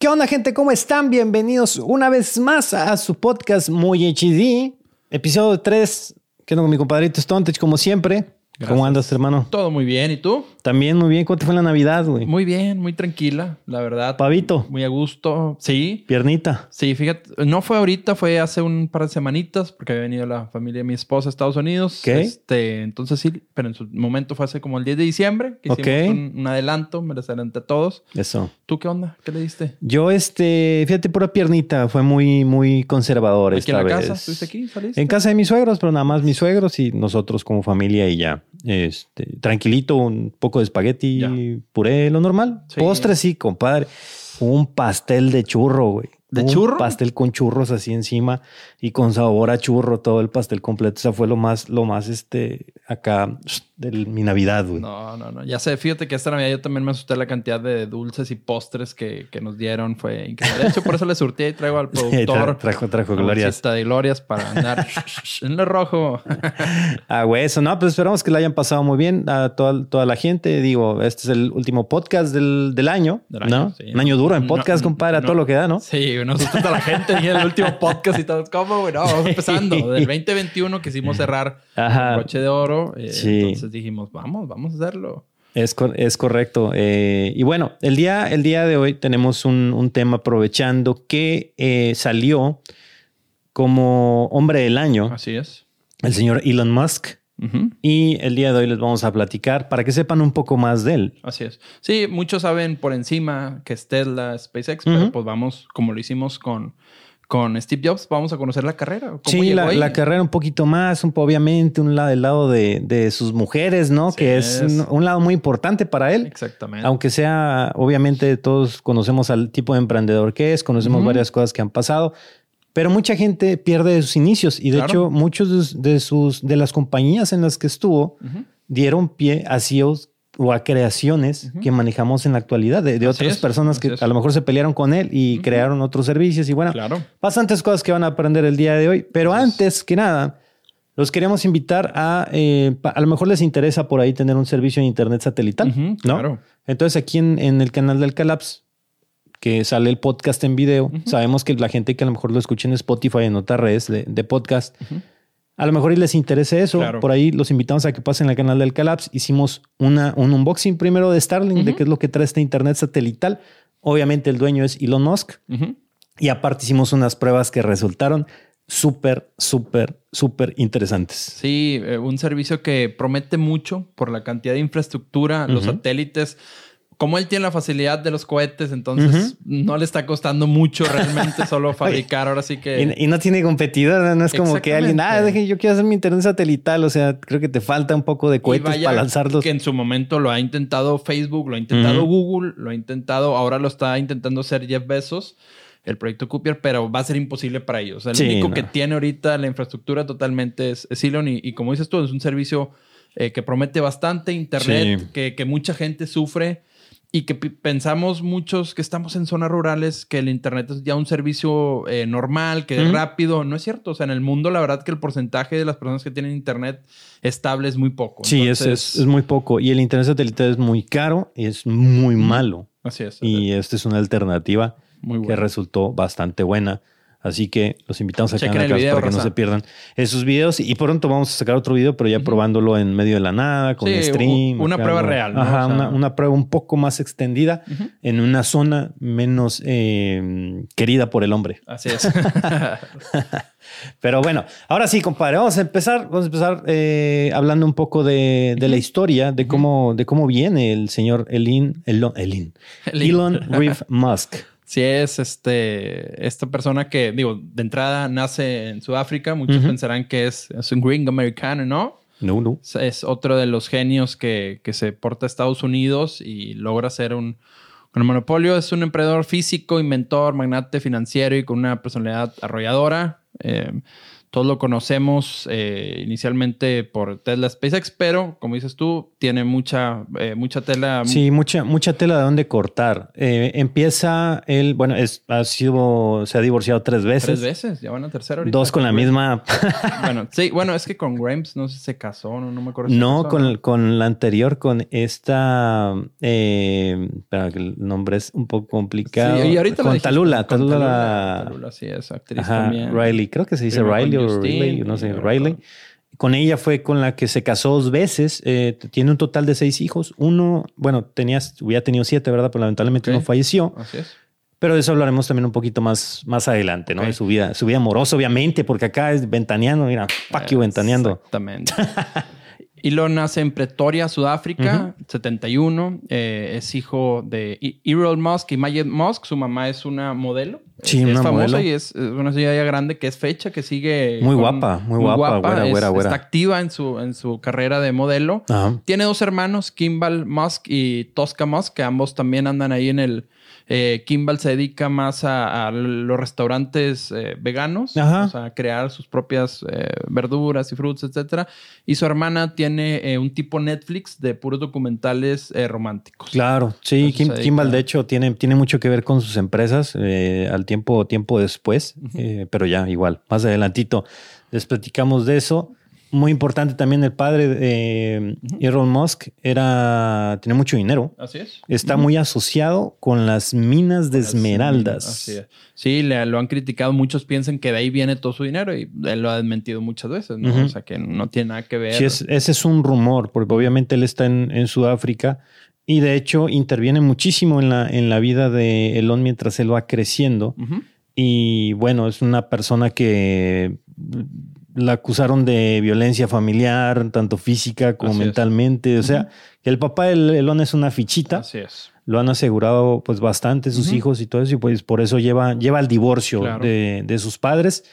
¿Qué onda, gente? ¿Cómo están? Bienvenidos una vez más a su podcast Muy HD, episodio 3. Quedo con mi compadrito Stontech, como siempre. ¿Cómo andas, hermano? Todo muy bien. ¿Y tú? También muy bien. ¿Cómo te fue la Navidad, güey? Muy bien, muy tranquila, la verdad. Pavito. Muy a gusto. Sí. Piernita. Sí, fíjate. No fue ahorita, fue hace un par de semanitas, porque había venido la familia de mi esposa a Estados Unidos. ¿Qué? Este, entonces sí, pero en su momento fue hace como el 10 de diciembre, que hicimos un, un adelanto, me les adelanté a todos. Eso. ¿Tú qué onda? ¿Qué le diste? Yo, este, fíjate, pura piernita. Fue muy, muy conservador ¿Aquí esta en la vez. casa? ¿Estuviste aquí? ¿Saliste? En casa de mis suegros, pero nada más mis suegros y nosotros como familia y ya. Este, tranquilito, un poco de espagueti, Ya. puré, lo normal. Sí. Postre, sí, compadre. Un pastel de churro, güey. ¿De Un churro? pastel con churros así encima y con sabor a churro, todo el pastel completo. O sea, fue lo más, lo más, este, acá de mi Navidad, güey. No, no, no. Ya sé, fíjate que esta Navidad yo también me asusté la cantidad de dulces y postres que, que nos dieron. Fue increíble. De hecho, por eso le surtí y traigo al Sí, productor. tra- trajo, trajo glorias. de glorias para andar en lo rojo. Ah, güey, eso no, pues esperamos que la hayan pasado muy bien a toda, toda la gente. Digo, este es el último podcast del, del año, Del año, ¿no? sí. Un año duro en No, podcast, compadre, a todo lo que da, ¿no? Sí, nos asusta la gente y el último podcast y todo. ¿Cómo, güey? No, vamos empezando. Del 2021 quisimos cerrar Ajá. el broche de oro. eh, Sí. Entonces dijimos, vamos, vamos a hacerlo. Es, es correcto. Eh, y bueno, el día, el día de hoy tenemos un, un tema aprovechando que eh, salió como hombre del año, Así es. el señor Elon Musk. Y el día de hoy les vamos a platicar para que sepan un poco más de él. Así es. Sí, muchos saben por encima que es Tesla, SpaceX, pero pues vamos, como lo hicimos con, con Steve Jobs, vamos a conocer la carrera. ¿Cómo Sí, la, la carrera un poquito más, un obviamente, un lado del lado de, de sus mujeres, ¿no? Sí, que es es. un, un lado muy importante para él. Exactamente. Aunque sea, obviamente, todos conocemos al tipo de emprendedor que es, conocemos varias cosas que han pasado, pero mucha gente pierde sus inicios y de Claro. hecho muchos de sus- de sus de las compañías en las que estuvo dieron pie a CEOs o a creaciones que manejamos en la actualidad de, otras es, personas que es. a lo mejor se pelearon con él y crearon otros servicios y bueno, Claro. bastantes cosas que van a aprender el día de hoy. Pero antes que nada, los queremos invitar a, eh, a lo mejor les interesa por ahí tener un servicio de internet satelital, ¿no? Claro. Entonces aquí en, en el canal del Calaps, que sale el podcast en video, sabemos que la gente que a lo mejor lo escucha en Spotify, en otras redes de, de podcast. A lo mejor y les interese eso. Claro. Por ahí los invitamos a que pasen al canal del Calaps. Hicimos una, un unboxing primero de Starlink, de qué es lo que trae este internet satelital. Obviamente el dueño es Elon Musk. Y aparte hicimos unas pruebas que resultaron súper, súper, súper interesantes. Sí, eh, un servicio que promete mucho por la cantidad de infraestructura, los satélites. Como él tiene la facilidad de los cohetes, entonces no le está costando mucho realmente solo fabricar. Ahora sí que. Y, y no tiene competidor, no, es como que alguien, ah, deje, yo quiero hacer mi internet satelital. O sea, creo que te falta un poco de cohetes para lanzarlos. Que en su momento lo ha intentado Facebook, lo ha intentado. Google, lo ha intentado, ahora lo está intentando hacer Jeff Bezos, el proyecto Cooper, pero va a ser imposible para ellos. El Sí, único no. que tiene ahorita la infraestructura totalmente es, es Elon. Y, y como dices tú, es un servicio eh, que promete bastante internet, Sí. que, que mucha gente sufre. Y que pensamos muchos que estamos en zonas rurales que el Internet es ya un servicio eh, normal, que es rápido. No es cierto. O sea, en el mundo, la verdad que el porcentaje de las personas que tienen Internet estable es muy poco. Sí, es, Entonces, es, es muy poco. Y el internet satelital es muy caro y es muy malo. Así es. Y esta es una alternativa muy que resultó bastante buena. Así que los invitamos a que para que no se pierdan esos videos. Y pronto vamos a sacar otro video, pero ya probándolo en medio de la nada, con Sí, stream. una prueba algo. real, ¿no? Ajá, O sea- una, una prueba un poco más extendida en una zona menos eh, querida por el hombre. Así es. Pero bueno, ahora sí, compadre, vamos a empezar, vamos a empezar eh, hablando un poco de, de la historia, de cómo, de cómo viene el señor Elon, Elon, Elon, Elon Reeve Musk. Sí es este, esta persona que, digo, de entrada nace en Sudáfrica. Muchos pensarán que es, es un gringo americano, ¿no? No, no. Es- Es otro de los genios que, que se porta a Estados Unidos y logra ser un, un monopolio. Es un emprendedor físico, inventor, magnate financiero y con una personalidad arrolladora. Eh, todos lo conocemos eh, inicialmente por Tesla SpaceX, pero como dices tú, tiene mucha, eh, mucha tela. Sí, mucha, mucha tela de dónde cortar. Eh, empieza él, bueno, es, ha sido, se ha divorciado tres veces. Tres veces, ya van a tercera ahorita. Dos con la misma. bueno, sí, bueno, es que con Grimes no sé si se casó, no, no me acuerdo. Si no, con, con la anterior, con esta, espera, que el nombre es un poco complicado. Sí, y ahorita con Talula, Talula, Talula, sí, es actriz también. Riley, creo que se dice Riley no sé, Riley. Con ella fue con la que se casó dos veces. Eh, tiene un total de seis hijos. Uno, bueno, tenías, hubiera tenido siete, ¿verdad? Pero lamentablemente no falleció. Así es. Pero de eso hablaremos también un poquito más, más adelante, ¿no? De su vida, su vida amorosa, obviamente, porque acá es ventaneando, mira, Paquio ventaneando. Exactamente. Elon nace en Pretoria, Sudáfrica, 71. Eh, es hijo de Errol Musk y Mayet Musk. Su mamá es una modelo. Sí, es una famosa y es una señora ya grande que es fecha, que sigue. Muy guapa, muy, guapa. Está activa en su, en su carrera de modelo. Tiene dos hermanos, Kimball Musk y Tosca Musk, que ambos también andan ahí en el eh, Kimball se dedica más a, los restaurantes eh, veganos, o sea, a crear sus propias eh, verduras y frutas, etcétera. Y su hermana tiene un tipo Netflix de puros documentales románticos. Claro, sí, Kimball de hecho tiene, tiene mucho que ver con sus empresas al tiempo, tiempo después, pero ya igual, más adelantito les platicamos de eso muy importante también el padre de Elon Musk era tenía mucho dinero. Así es. Está muy asociado con las minas de esmeraldas. Así es. Sí, le, lo han criticado. Muchos piensan que de ahí viene todo su dinero y él lo ha desmentido muchas veces, ¿no? O sea, que no tiene nada que ver. Sí, ese es un rumor, porque obviamente él está en, Sudáfrica y de hecho interviene muchísimo en la, en la vida de Elon mientras él va creciendo. Y bueno, es una persona que la acusaron de violencia familiar, tanto física como mentalmente. O sea, que el papá de Elon es una fichita. Así es. Lo han asegurado pues bastante sus hijos y todo eso, y pues por eso lleva, lleva al divorcio de, de, sus padres,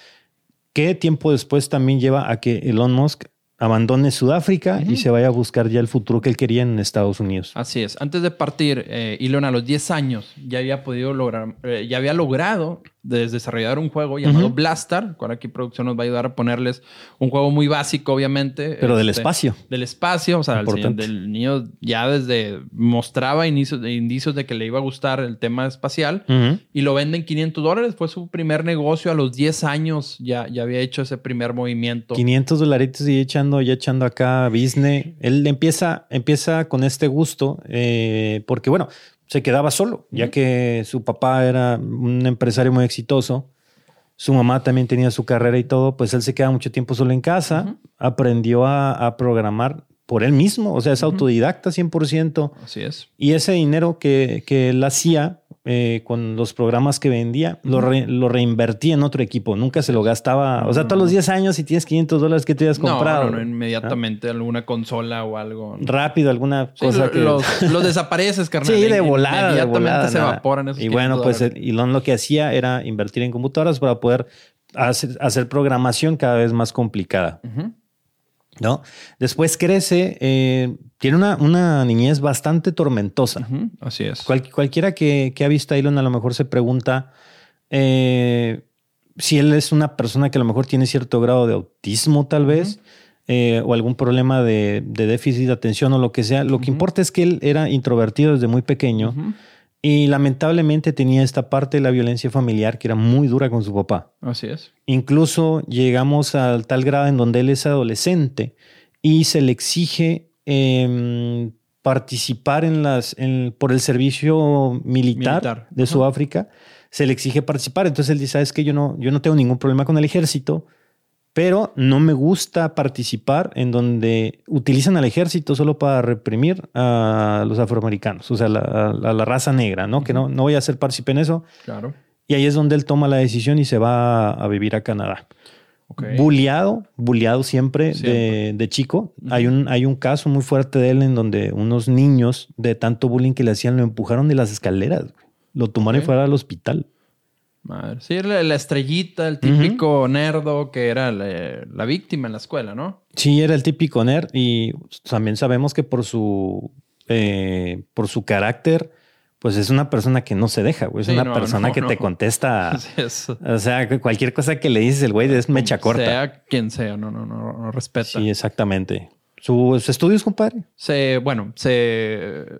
que tiempo después también lleva a que Elon Musk abandone Sudáfrica y se vaya a buscar ya el futuro que él quería en Estados Unidos. Así es. Antes de partir, eh, Elon a los 10 años ya había podido lograr, eh, ya había logrado desarrollar un juego llamado Blastar. Con aquí producción nos va a ayudar a ponerles un juego muy básico, obviamente. Pero del este, espacio. Del espacio. O sea, el del niño ya desde mostraba indicios, indicios de que le iba a gustar el tema espacial y lo venden 500 dólares. Fue su primer negocio a los 10 años. Ya, ya había hecho ese primer movimiento. 500 dolaritos y echando, ya echando acá business. Él empieza, empieza con este gusto eh, porque, bueno, se quedaba solo, ya que su papá era un empresario muy exitoso, su mamá también tenía su carrera y todo, pues él se queda mucho tiempo solo en casa, aprendió a, programar por él mismo, o sea, es autodidacta 100%. Así es. Y ese dinero que, que él hacía eh, con los programas que vendía, lo, reinvertía en otro equipo. Nunca se lo gastaba. O sea, todos los 10 años, si tienes 500 dólares, ¿qué te hayas comprado? No, no, inmediatamente alguna consola o algo. Rápido, alguna cosa que. Los, desapareces, carnal. Sí, de volada. Inmediatamente se evaporan esos Y bueno, pues Elon lo que hacía era invertir en computadoras para poder hacer, programación cada vez más complicada. ¿no? Después crece, eh, tiene una, una, niñez bastante tormentosa. Así es. cualquiera que, que, ha visto a Elon a lo mejor se pregunta eh, si él es una persona que a lo mejor tiene cierto grado de autismo tal vez. Eh, o algún problema de, de, déficit de atención o lo que sea. Lo que importa es que él era introvertido desde muy pequeño y lamentablemente tenía esta parte de la violencia familiar que era muy dura con su papá. Así es. Incluso llegamos al tal grado en donde él es adolescente y se le exige em, participar en las, por el servicio militar, de Sudáfrica. Se le exige participar. Entonces él dice, ¿sabes qué? Yo no, yo no tengo ningún problema con el ejército pero no me gusta participar en donde utilizan al ejército solo para reprimir a los afroamericanos, o sea, a la, raza negra, ¿no? Que no, no voy a ser partícipe en eso. Claro. Y ahí es donde él toma la decisión y se va a, vivir a Canadá. Okay. Bulleado, bulleado siempre, De, chico. hay, un, hay un caso muy fuerte de él en donde unos niños de tanto bullying que le hacían lo empujaron de las escaleras. Lo tomaron y fueron al hospital. Madre. Sí, la, la estrellita, el típico nerdo que era la, víctima en la escuela, ¿no? Sí, era el típico nerd y también sabemos que por su, eh, por su carácter, pues es una persona que no se deja, güey. Es una persona que te contesta. o sea, cualquier cosa que le dices, el güey es mecha corta. Sea quien sea, no, no, no, no respeta. Sí, exactamente. ¿Sus estudios, compadre? Se, bueno, se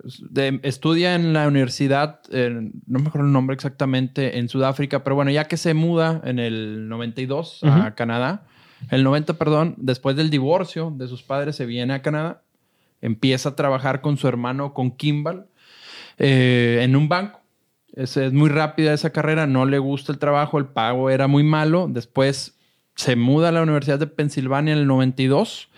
estudia en la universidad, no me acuerdo el nombre exactamente, en Sudáfrica, pero bueno, ya que se muda en el 92 a Canadá, el 90, perdón, después del divorcio de sus padres se viene a Canadá, empieza a trabajar con su hermano, con Kimball, eh, en un banco. Es, es muy rápida esa carrera, no le gusta el trabajo, el pago era muy malo, después se muda a la Universidad de Pensilvania en el 92.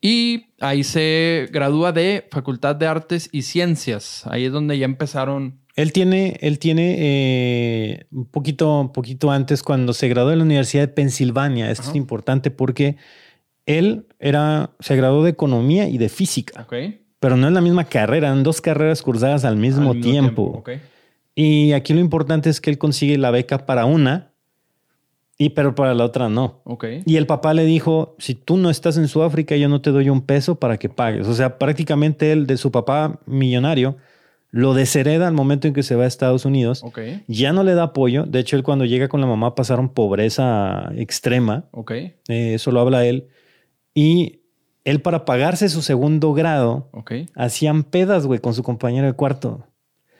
Y ahí se gradúa de Facultad de Artes y Ciencias. Ahí es donde ya empezaron. Él tiene, él tiene eh, un poquito, poquito antes, cuando se graduó en la Universidad de Pensilvania. Esto es importante porque él era, se graduó de Economía y de Física. Pero no es la misma carrera, eran dos carreras cursadas al mismo, tiempo. Y aquí lo importante es que él consigue la beca para una y pero para la otra no. Okay. Y el papá le dijo, si tú no estás en Sudáfrica, yo no te doy un peso para que pagues. O sea, prácticamente él, de su papá millonario, lo deshereda al momento en que se va a Estados Unidos. Okay. Ya no le da apoyo. De hecho, él cuando llega con la mamá pasaron pobreza extrema. Okay. Eh, eso lo habla él. Y él para pagarse su segundo grado, hacían pedas, güey, con su compañero de cuarto.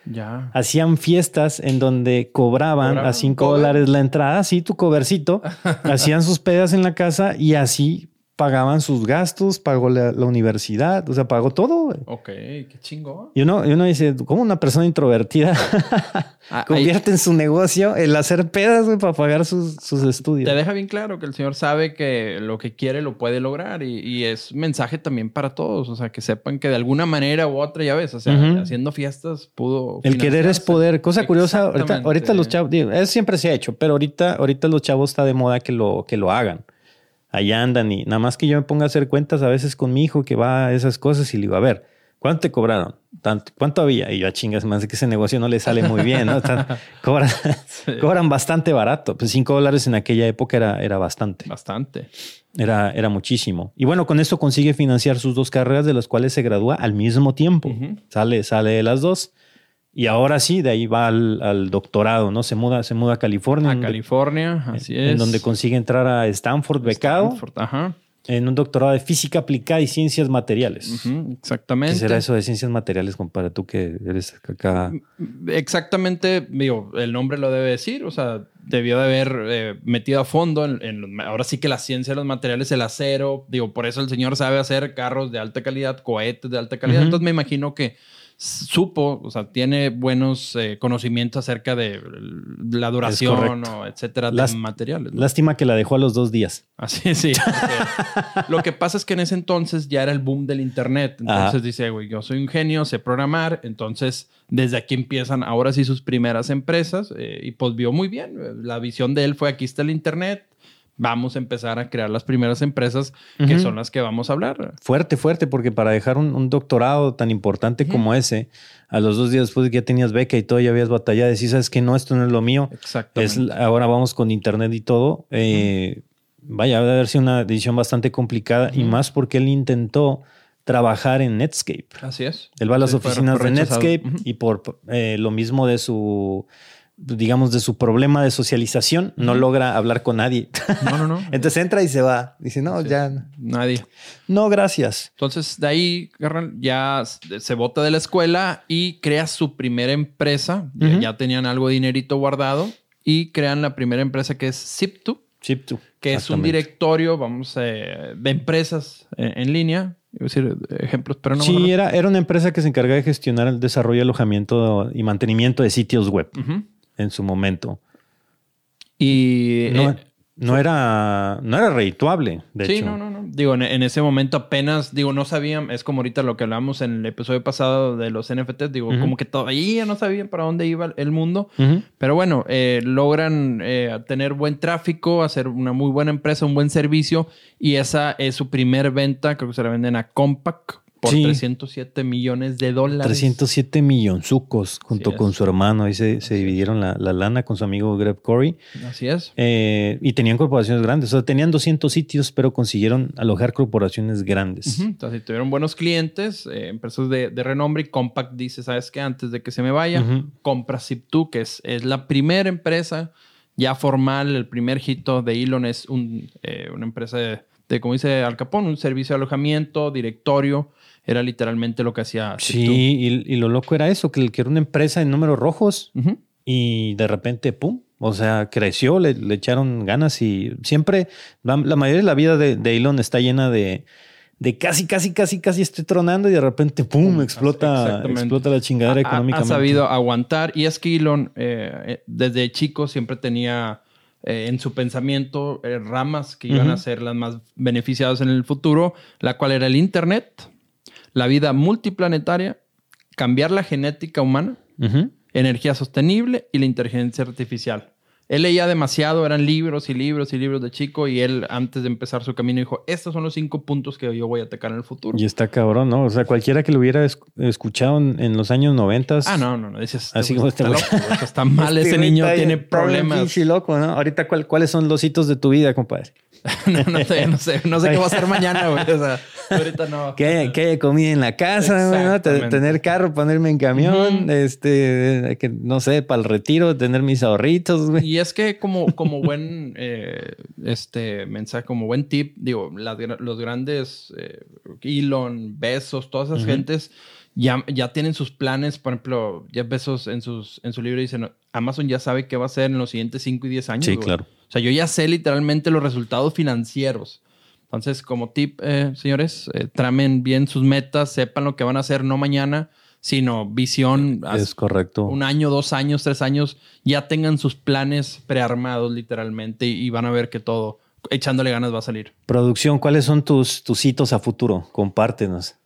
Ya. Hacían fiestas en donde cobraban, a cinco dólares la entrada, sí, tu covercito. hacían sus pedas en la casa y así pagaban sus gastos, pagó la, universidad, o sea, pagó todo. Ok, qué chingo. Y uno, y uno dice, ¿cómo una persona introvertida ah, convierte en su negocio el hacer pedas para pagar sus, estudios? Te deja bien claro que el señor sabe que lo que quiere lo puede lograr y, es mensaje también para todos, o sea, que sepan que de alguna manera u otra, ya ves, o sea, haciendo fiestas pudo... El querer es poder. Cosa curiosa, ahorita, ahorita los chavos, eso siempre se ha hecho, pero ahorita, ahorita los chavos está de moda que lo, que lo hagan allá andan y nada más que yo me ponga a hacer cuentas a veces con mi hijo que va a esas cosas y le digo, a ver, ¿cuánto te cobraron? ¿Cuánto había? Y yo a chingas, más de que ese negocio no le sale muy bien, ¿no? cobran, cobran, bastante barato. Pues cinco dólares en aquella época era, era bastante. Bastante. Era, era muchísimo. Y bueno, con eso consigue financiar sus dos carreras, de las cuales se gradúa al mismo tiempo. Sale, sale de las dos. Y ahora sí, de ahí va al, doctorado, ¿no? Se muda, se muda a California. A California, así es. En donde consigue entrar a Stanford becado. Stanford, ajá. En un doctorado de física aplicada y ciencias materiales. exactamente. ¿Qué será eso de ciencias materiales, compadre? Tú que eres acá. Exactamente, digo, el nombre lo debe decir. O sea, debió de haber eh, metido a fondo en, ahora sí que la ciencia de los materiales, el acero. Digo, por eso el señor sabe hacer carros de alta calidad, cohetes de alta calidad. Entonces me imagino que supo, o sea, tiene buenos eh, conocimientos acerca de la duración o etcétera de materiales. Lástima que la dejó a los dos días. Así, sí. lo que pasa es que en ese entonces ya era el boom del Internet. Entonces dice, güey, yo soy un genio, sé programar. Entonces, desde aquí empiezan ahora sí sus primeras empresas eh, y pues vio muy bien. La visión de él fue, aquí está el Internet, vamos a empezar a crear las primeras empresas que son las que vamos a hablar. Fuerte, fuerte, porque para dejar un, doctorado tan importante como ese, a los dos días después de que ya tenías beca y todo, ya habías batallado, decís, sabes que no, esto no es lo mío. Es, ahora vamos con internet y todo. Eh, vaya, debe haber sido una decisión bastante complicada y más porque él intentó trabajar en Netscape. Así es. Él va a las oficinas de Netscape y por eh, lo mismo de su digamos, de su problema de socialización, no logra hablar con nadie. No, no, no. Entonces entra y se va. Dice, no, ya. Nadie. No, gracias. Entonces, de ahí, ya se bota de la escuela y crea su primera empresa. Ya tenían algo de dinerito guardado y crean la primera empresa que es Zip2. Zip2. Que es un directorio, vamos, eh, de empresas en, línea. Iba a decir ejemplos, pero no. Sí, era, era una empresa que se encargaba de gestionar el desarrollo, alojamiento y mantenimiento de sitios web en su momento. Y no, eh, no era, no era redituable, de sí, hecho. no, no, no. Digo, en, ese momento apenas, digo, no sabían, es como ahorita lo que hablamos en el episodio pasado de los NFTs, digo, como que todavía no sabían para dónde iba el mundo. Pero bueno, eh, logran eh, tener buen tráfico, hacer una muy buena empresa, un buen servicio, y esa es su primer venta, creo que se la venden a Compaq por 307 millones de dólares. 307 millonzucos junto con su hermano. Ahí se, dividieron la, lana con su amigo Greg Corey. Así es. Eh, y tenían corporaciones grandes. O sea, tenían 200 sitios, pero consiguieron alojar corporaciones grandes. Entonces, tuvieron buenos clientes, eh, empresas de, renombre. Y Compact dice: ¿Sabes qué? Antes de que se me vaya, compra Zip2, que es, es la primera empresa ya formal. El primer hito de Elon es un, eh, una empresa de de, como dice Al Capón, un servicio de alojamiento, directorio. Era literalmente lo que hacía. Sí, y, lo loco era eso, que, era una empresa en números rojos y de repente, ¡pum! O sea, creció, le, echaron ganas y siempre, la, mayoría de la vida de, Elon está llena de, de casi, casi, casi, casi estoy tronando y de repente, ¡pum! explota, explota la chingadera económicamente. Ha sabido aguantar y es que Elon eh, eh, desde chico siempre tenía eh, en su pensamiento eh, ramas que iban a ser las más beneficiadas en el futuro, la cual era el Internet, la vida multiplanetaria, cambiar la genética humana, energía sostenible y la inteligencia artificial. Él leía demasiado, eran libros y libros y libros de chico y él antes de empezar su camino dijo, estos son los cinco puntos que yo voy a atacar en el futuro. Y está cabrón, ¿no? O sea, cualquiera que lo hubiera escuchado en, los años noventas. Ah, no, no, no. Dices, así como este está, está mal, ese niño tiene problemas. Sí, loco, ¿no? Ahorita, ¿cuáles son los hitos de tu vida, compadre? no, no, sé, no sé, no sé qué va a hacer mañana, güey. O sea, ahorita no. Que, haya comida en la casa, tener carro, ponerme en camión, este, que no sé, para el retiro, tener mis ahorritos, güey. Y es que como, como buen eh, este mensaje, como buen tip, digo, los grandes eh, Elon, Besos, todas esas gentes ya, ya tienen sus planes. Por ejemplo, ya Besos en, sus, en su libro dicen, Amazon ya sabe qué va a hacer en los siguientes 5 y 10 años. Sí, claro. O sea, yo ya sé literalmente los resultados financieros. Entonces, como tip, eh, señores, eh, tramen bien sus metas, sepan lo que van a hacer no mañana, sino visión. Es correcto. Un año, dos años, tres años, ya tengan sus planes prearmados literalmente y, van a ver que todo, echándole ganas, va a salir. Producción, ¿cuáles son tus, tus hitos a futuro? Compártenos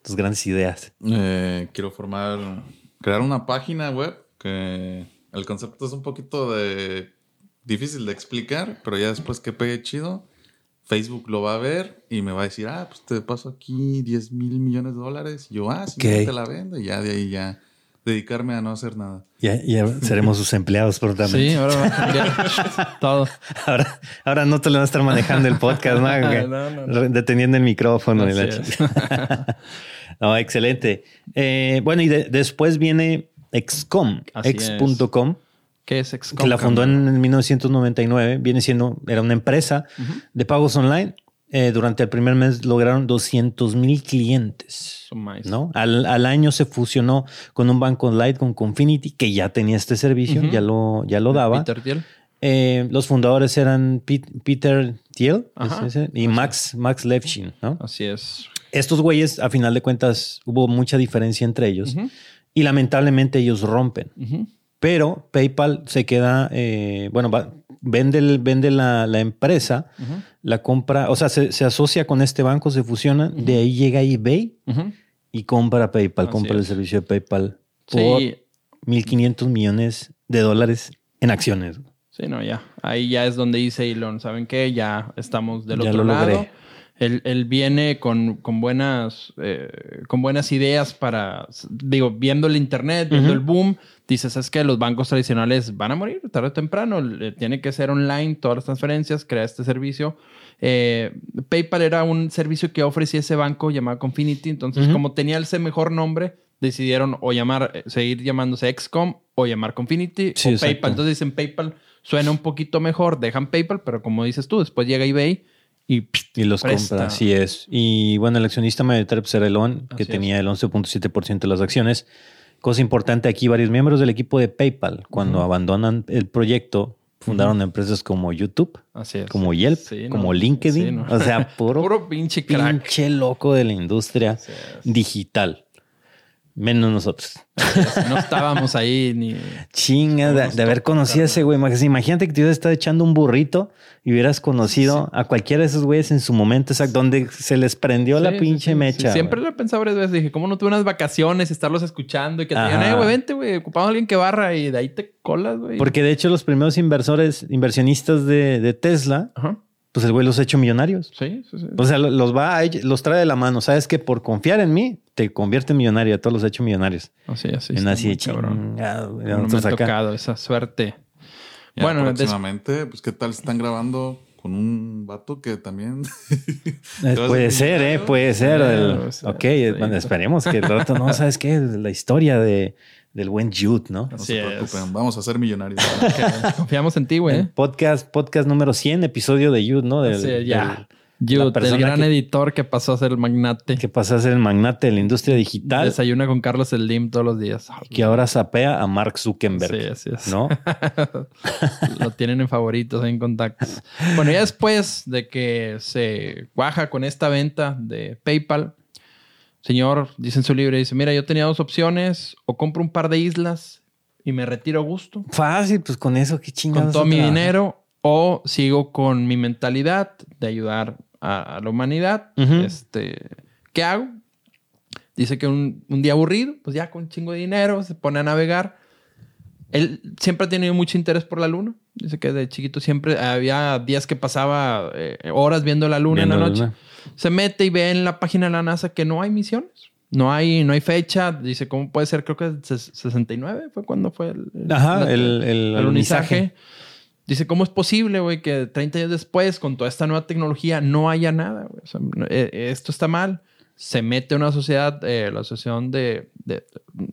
tus grandes ideas. Eh, quiero formar, crear una página web que el concepto es un poquito de difícil de explicar, pero ya después que pegue chido, Facebook lo va a ver y me va a decir, ah, pues te paso aquí 10 mil millones de dólares. Y yo, ah, sí, te la vendo. Y ya de ahí ya dedicarme a no hacer nada. Ya, ya seremos sus empleados prontamente. Sí, ahora va a cambiar todo. Ahora, ahora no te lo va a estar manejando el podcast, ¿no? Deteniendo el micrófono. Y la no, excelente. Eh, bueno, y después viene XCOM, x.com. ¿Qué es XCOM? Que la fundó en 1999. Viene siendo, era una empresa de pagos online. Eh, durante el primer mes lograron 200 mil clientes. ¿no? Al, año se fusionó con un banco online, con Confinity, que ya tenía este servicio, ya, lo, ya lo daba. Peter Thiel. Eh, los fundadores eran Peter Thiel y Max, Max Levchin, ¿no? Así es. Estos güeyes, a final de cuentas, hubo mucha diferencia entre ellos y lamentablemente ellos rompen. Pero PayPal se queda, eh, bueno, vende, vende la, empresa, la compra, o sea, se, asocia con este banco, se fusiona, de ahí llega eBay y compra PayPal, compra el servicio de PayPal por 1.500 millones de dólares en acciones. Sí, no, ya. Ahí ya es donde dice Elon, ¿saben qué? Ya estamos del otro lado. Él, viene con, con buenas, eh, con buenas ideas para, digo, viendo el Internet, viendo el boom, dices, es que los bancos tradicionales van a morir tarde o temprano, tiene que ser online todas las transferencias, crea este servicio. Eh, PayPal era un servicio que ofrecía ese banco llamado Confinity, entonces como tenía ese mejor nombre, decidieron o llamar, eh, seguir llamándose XCOM o llamar Confinity o PayPal. Entonces dicen PayPal suena un poquito mejor, dejan PayPal, pero como dices tú, después llega eBay y, y los compra, así es. Y bueno, el accionista mayoritario pues, era Elon, que tenía el 11.7% de las acciones. Cosa importante aquí, varios miembros del equipo de PayPal, cuando abandonan el proyecto, fundaron empresas como YouTube, como Yelp, como LinkedIn. O sea, puro, pinche crack. Pinche loco de la industria digital. Menos nosotros. No estábamos ahí ni. Chinga, de, haber conocido a ese güey. Imagínate que te hubieras estado echando un burrito y hubieras conocido a cualquiera de esos güeyes en su momento exacto, donde se les prendió la pinche mecha. Siempre lo he pensado varias veces. Dije, ¿cómo no tuve unas vacaciones estarlos escuchando y que te digan, eh, güey, vente, güey, ocupamos a alguien que barra y de ahí te colas, güey? Porque de hecho, los primeros inversores, inversionistas de, Tesla. Pues el güey los ha hecho millonarios. Sí, sí, sí. O sea, los va, los trae de la mano. Sabes que por confiar en mí, te convierte en millonario. A todos los ha hecho millonarios. Así, así. En así cabrón. No me ha tocado esa suerte. bueno, próximamente, pues qué tal están grabando con un vato que también. Eh, puede ser, ¿eh? Puede ser. ok, bueno, esperemos que el rato, no, ¿sabes qué? La historia de, del buen Jude, ¿no? No se preocupen, vamos a ser millonarios. Confiamos en ti, güey. Podcast, podcast número 100, episodio de Jude, ¿no? Del, ya. Yo, el gran editor que pasó a ser el magnate. Que pasó a ser el magnate de la industria digital. Desayuna con Carlos Slim todos los días. que ahora sapea a Mark Zuckerberg. Sí, así es. ¿No? Lo tienen en favoritos, en contactos. Bueno, ya después de que se cuaja con esta venta de PayPal, señor dice en su libro, dice, mira, yo tenía dos opciones, o compro un par de islas y me retiro a gusto. Fácil, pues con eso, qué chingados. Con todo mi dinero, o sigo con mi mentalidad de ayudar a, la humanidad. este, ¿Qué hago? Dice que un, día aburrido, pues ya con un chingo de dinero, se pone a navegar. Él siempre ha tenido mucho interés por la luna. Dice que de chiquito siempre había días que pasaba eh, horas viendo la luna en la noche. Se mete y ve en la página de la NASA que no hay misiones. No hay, no hay fecha. Dice, ¿cómo puede ser? Creo que 69 fue cuando fue el, el, el, alunizaje. Dice, ¿cómo es posible, güey, que 30 años después, con toda esta nueva tecnología, no haya nada? Eh, esto está mal se mete una sociedad, eh, la asociación de,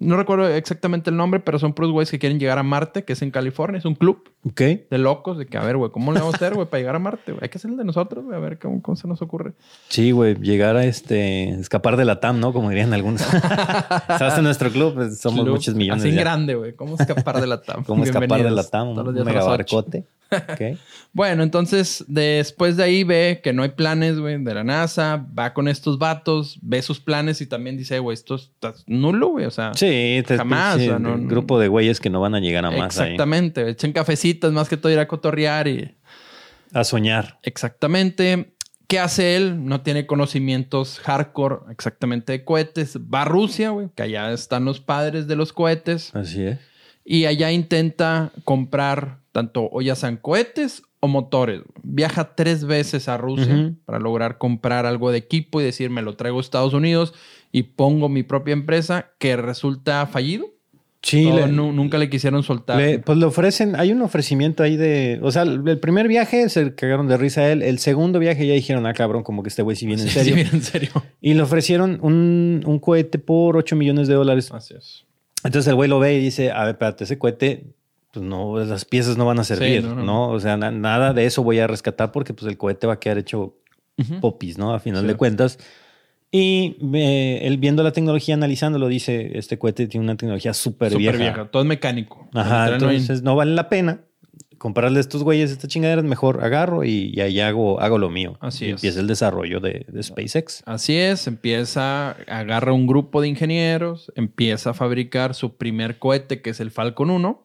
No recuerdo exactamente el nombre, pero son puros güeyes que quieren llegar a Marte, que es en California. Es un club Ok. de locos. De que, a ver, güey, ¿cómo le vamos a hacer, güey, para llegar a Marte? Hay que ser el de nosotros, güey, a ver cómo, cómo, se nos ocurre. Sí, güey, llegar a este... Escapar de la TAM, ¿no? Como dirían algunos. Sabes, en nuestro club pues, somos muchos millones. Así grande, güey. ¿Cómo escapar de la TAM? ¿Cómo escapar de la TAM? Un mega barcote. bueno, entonces después de ahí ve que no hay planes, güey, de la NASA, va con estos vatos, ve sus planes y también dice, güey, esto está nulo, güey, o sea, sí, jamás. un grupo de güeyes que no van a llegar a más. Exactamente, echen cafecitas más que todo ir a cotorrear y... A soñar. Exactamente. ¿Qué hace él? No tiene conocimientos hardcore exactamente de cohetes. Va a Rusia, güey, que allá están los padres de los cohetes. Así es. Y allá intenta comprar tanto o ya sean cohetes o motores. Viaja tres veces a Rusia para lograr comprar algo de equipo y decir, me lo traigo a Estados Unidos y pongo mi propia empresa que resulta fallido. Sí, nunca le quisieron soltar. pues le ofrecen, hay un ofrecimiento ahí de, o sea, el primer viaje se cagaron de risa a él, el segundo viaje ya dijeron, ah, cabrón, como que este güey sí viene en serio. Sí viene en serio. Y le ofrecieron un, un cohete por 8 millones de dólares. Así es. Entonces el güey lo ve y dice, a ver, espérate, ese cohete pues no, las piezas no van a servir, no, O sea, nada de eso voy a rescatar porque pues el cohete va a quedar hecho popis, ¿no? A final de cuentas. Y eh, él viendo la tecnología, analizándolo, dice, este cohete tiene una tecnología súper vieja. vieja. Todo es mecánico. Ajá, entonces no vale la pena comprarle a estos güeyes esta chingadera, mejor agarro y, ahí hago, hago lo mío. Así y es. Empieza el desarrollo de, SpaceX. Así es, empieza, agarra un grupo de ingenieros, empieza a fabricar su primer cohete, que es el Falcon 1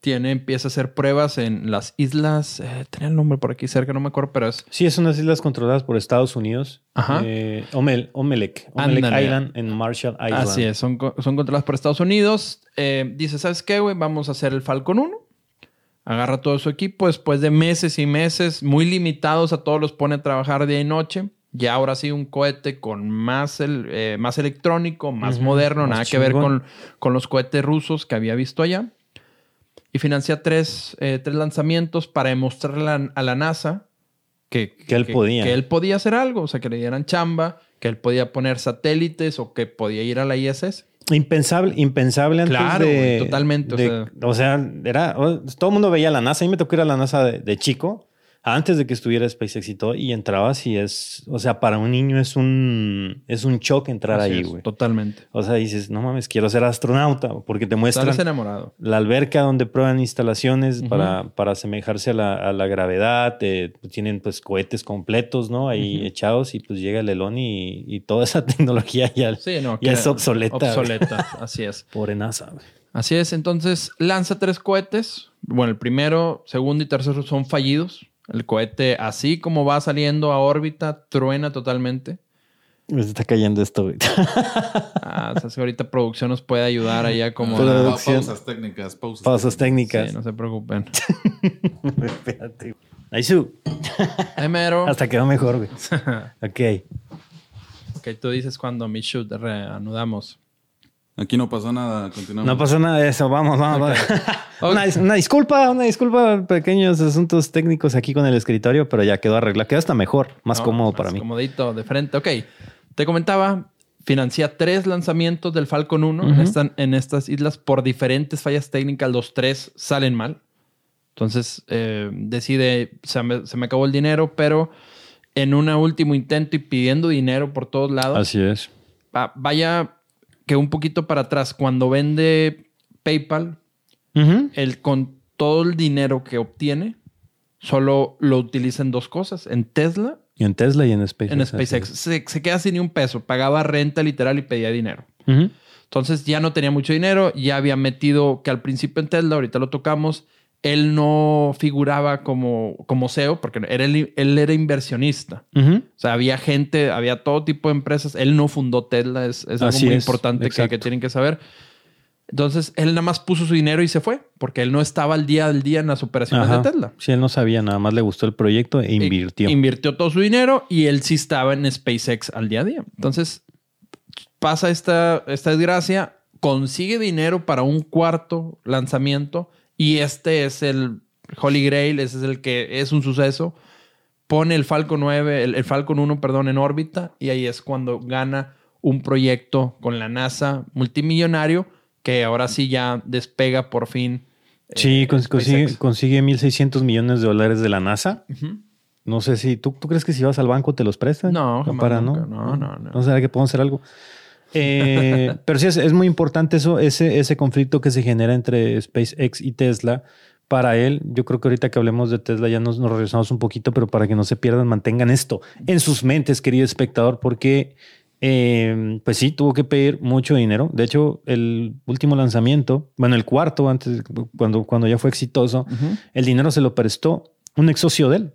tiene, empieza a hacer pruebas en las islas, eh, tenía el nombre por aquí cerca, no me acuerdo, pero es... Sí, es unas islas controladas por Estados Unidos. Ajá. Eh, Omelec, Omelec Island en Marshall Island. Así es, son, son controladas por Estados Unidos. Eh, dice, ¿sabes qué, güey? Vamos a hacer el Falcon 1. Agarra todo su equipo, después de meses y meses, muy limitados, a todos los pone a trabajar día y noche. Ya ahora sí un cohete con más, el, más electrónico, más moderno, nada que ver con, con los cohetes rusos que había visto allá y financia tres, eh, tres lanzamientos para demostrarle a la NASA que, que él podía. Que él podía hacer algo, o sea, que le dieran chamba, que él podía poner satélites o que podía ir a la ISS. Impensable, impensable antes claro, de... totalmente. o, sea, era... Todo el mundo veía la NASA. A mí me tocó ir a la NASA de chico antes de que estuviera SpaceX y todo, y entrabas y es, o sea, para un niño es un, es un shock entrar ahí, güey. Totalmente. O sea, dices, no mames, quiero ser astronauta, porque te muestran enamorado. la alberca donde prueban instalaciones para, para asemejarse a la, a la gravedad, tienen pues cohetes completos, ¿no? Ahí echados y pues llega el elón y, y toda esa tecnología ya, ya es obsoleta. Obsoleta, así es. Pobre NASA, güey. Así es, entonces lanza tres cohetes. Bueno, el primero, segundo y tercero son fallidos. El cohete, así como va saliendo a órbita, truena totalmente. Me está cayendo esto, güey. ah, o sea, si ahorita producción nos puede ayudar allá como... Pausas técnicas, pausas, pausas técnicas. Sí, no se preocupen. Espérate. Ahí su. mero. Hasta quedó mejor, güey. ok. Ok, tú dices cuando mi shoot reanudamos. Aquí no pasó nada, continuamos. No pasó nada de eso, vamos, vamos. una, disculpa, una disculpa, pequeños asuntos técnicos aquí con el escritorio, pero ya quedó arreglado. Quedó hasta mejor, más cómodo para mí. Comodito, de frente. Ok, te comentaba, financia tres lanzamientos del Falcon 1 Están en estas islas por diferentes fallas técnicas. Los tres salen mal. Entonces eh, decide, se me, se me acabó el dinero, pero en un último intento y pidiendo dinero por todos lados. Así es. vaya que un poquito para atrás, cuando vende PayPal, el, con todo el dinero que obtiene, solo lo utiliza en dos cosas, en Tesla. Y en Tesla y en SpaceX. En SpaceX. Se, queda sin ni un peso, pagaba renta literal y pedía dinero. Entonces ya no tenía mucho dinero, ya había metido que al principio en Tesla, ahorita lo tocamos, él no figuraba como, como CEO porque era él, era inversionista. O sea, había gente, había todo tipo de empresas. Él no fundó Tesla, es, algo muy importante que, tienen que saber. Entonces, él nada más puso su dinero y se fue, porque él no estaba al día del día en las operaciones de Tesla. Sí, él no sabía, nada más le gustó el proyecto e invirtió. invirtió todo su dinero y él sí estaba en SpaceX al día a día. Entonces, pasa esta, esta desgracia, consigue dinero para un cuarto lanzamiento y este es el Holy Grail, ese es el que es un suceso. Pone el Falcon 9, el, Falcon 1, perdón, en órbita y ahí es cuando gana un proyecto con la NASA multimillonario que ahora sí ya despega por fin. Sí, eh, consigue, consigue 1.600 millones de dólares de la NASA. No sé si tú, tú crees que si vas al banco te los prestan. No, para, ¿no? No, no, no. No será que podemos hacer algo. Eh, pero sí, es, muy importante eso, ese, ese conflicto que se genera entre SpaceX y Tesla. Para él, yo creo que ahorita que hablemos de Tesla ya nos, nos regresamos un poquito, pero para que no se pierdan, mantengan esto en sus mentes, querido espectador, porque eh, pues sí, tuvo que pedir mucho dinero. De hecho, el último lanzamiento, bueno, el cuarto, antes, cuando, cuando ya fue exitoso, el dinero se lo prestó un ex socio de él.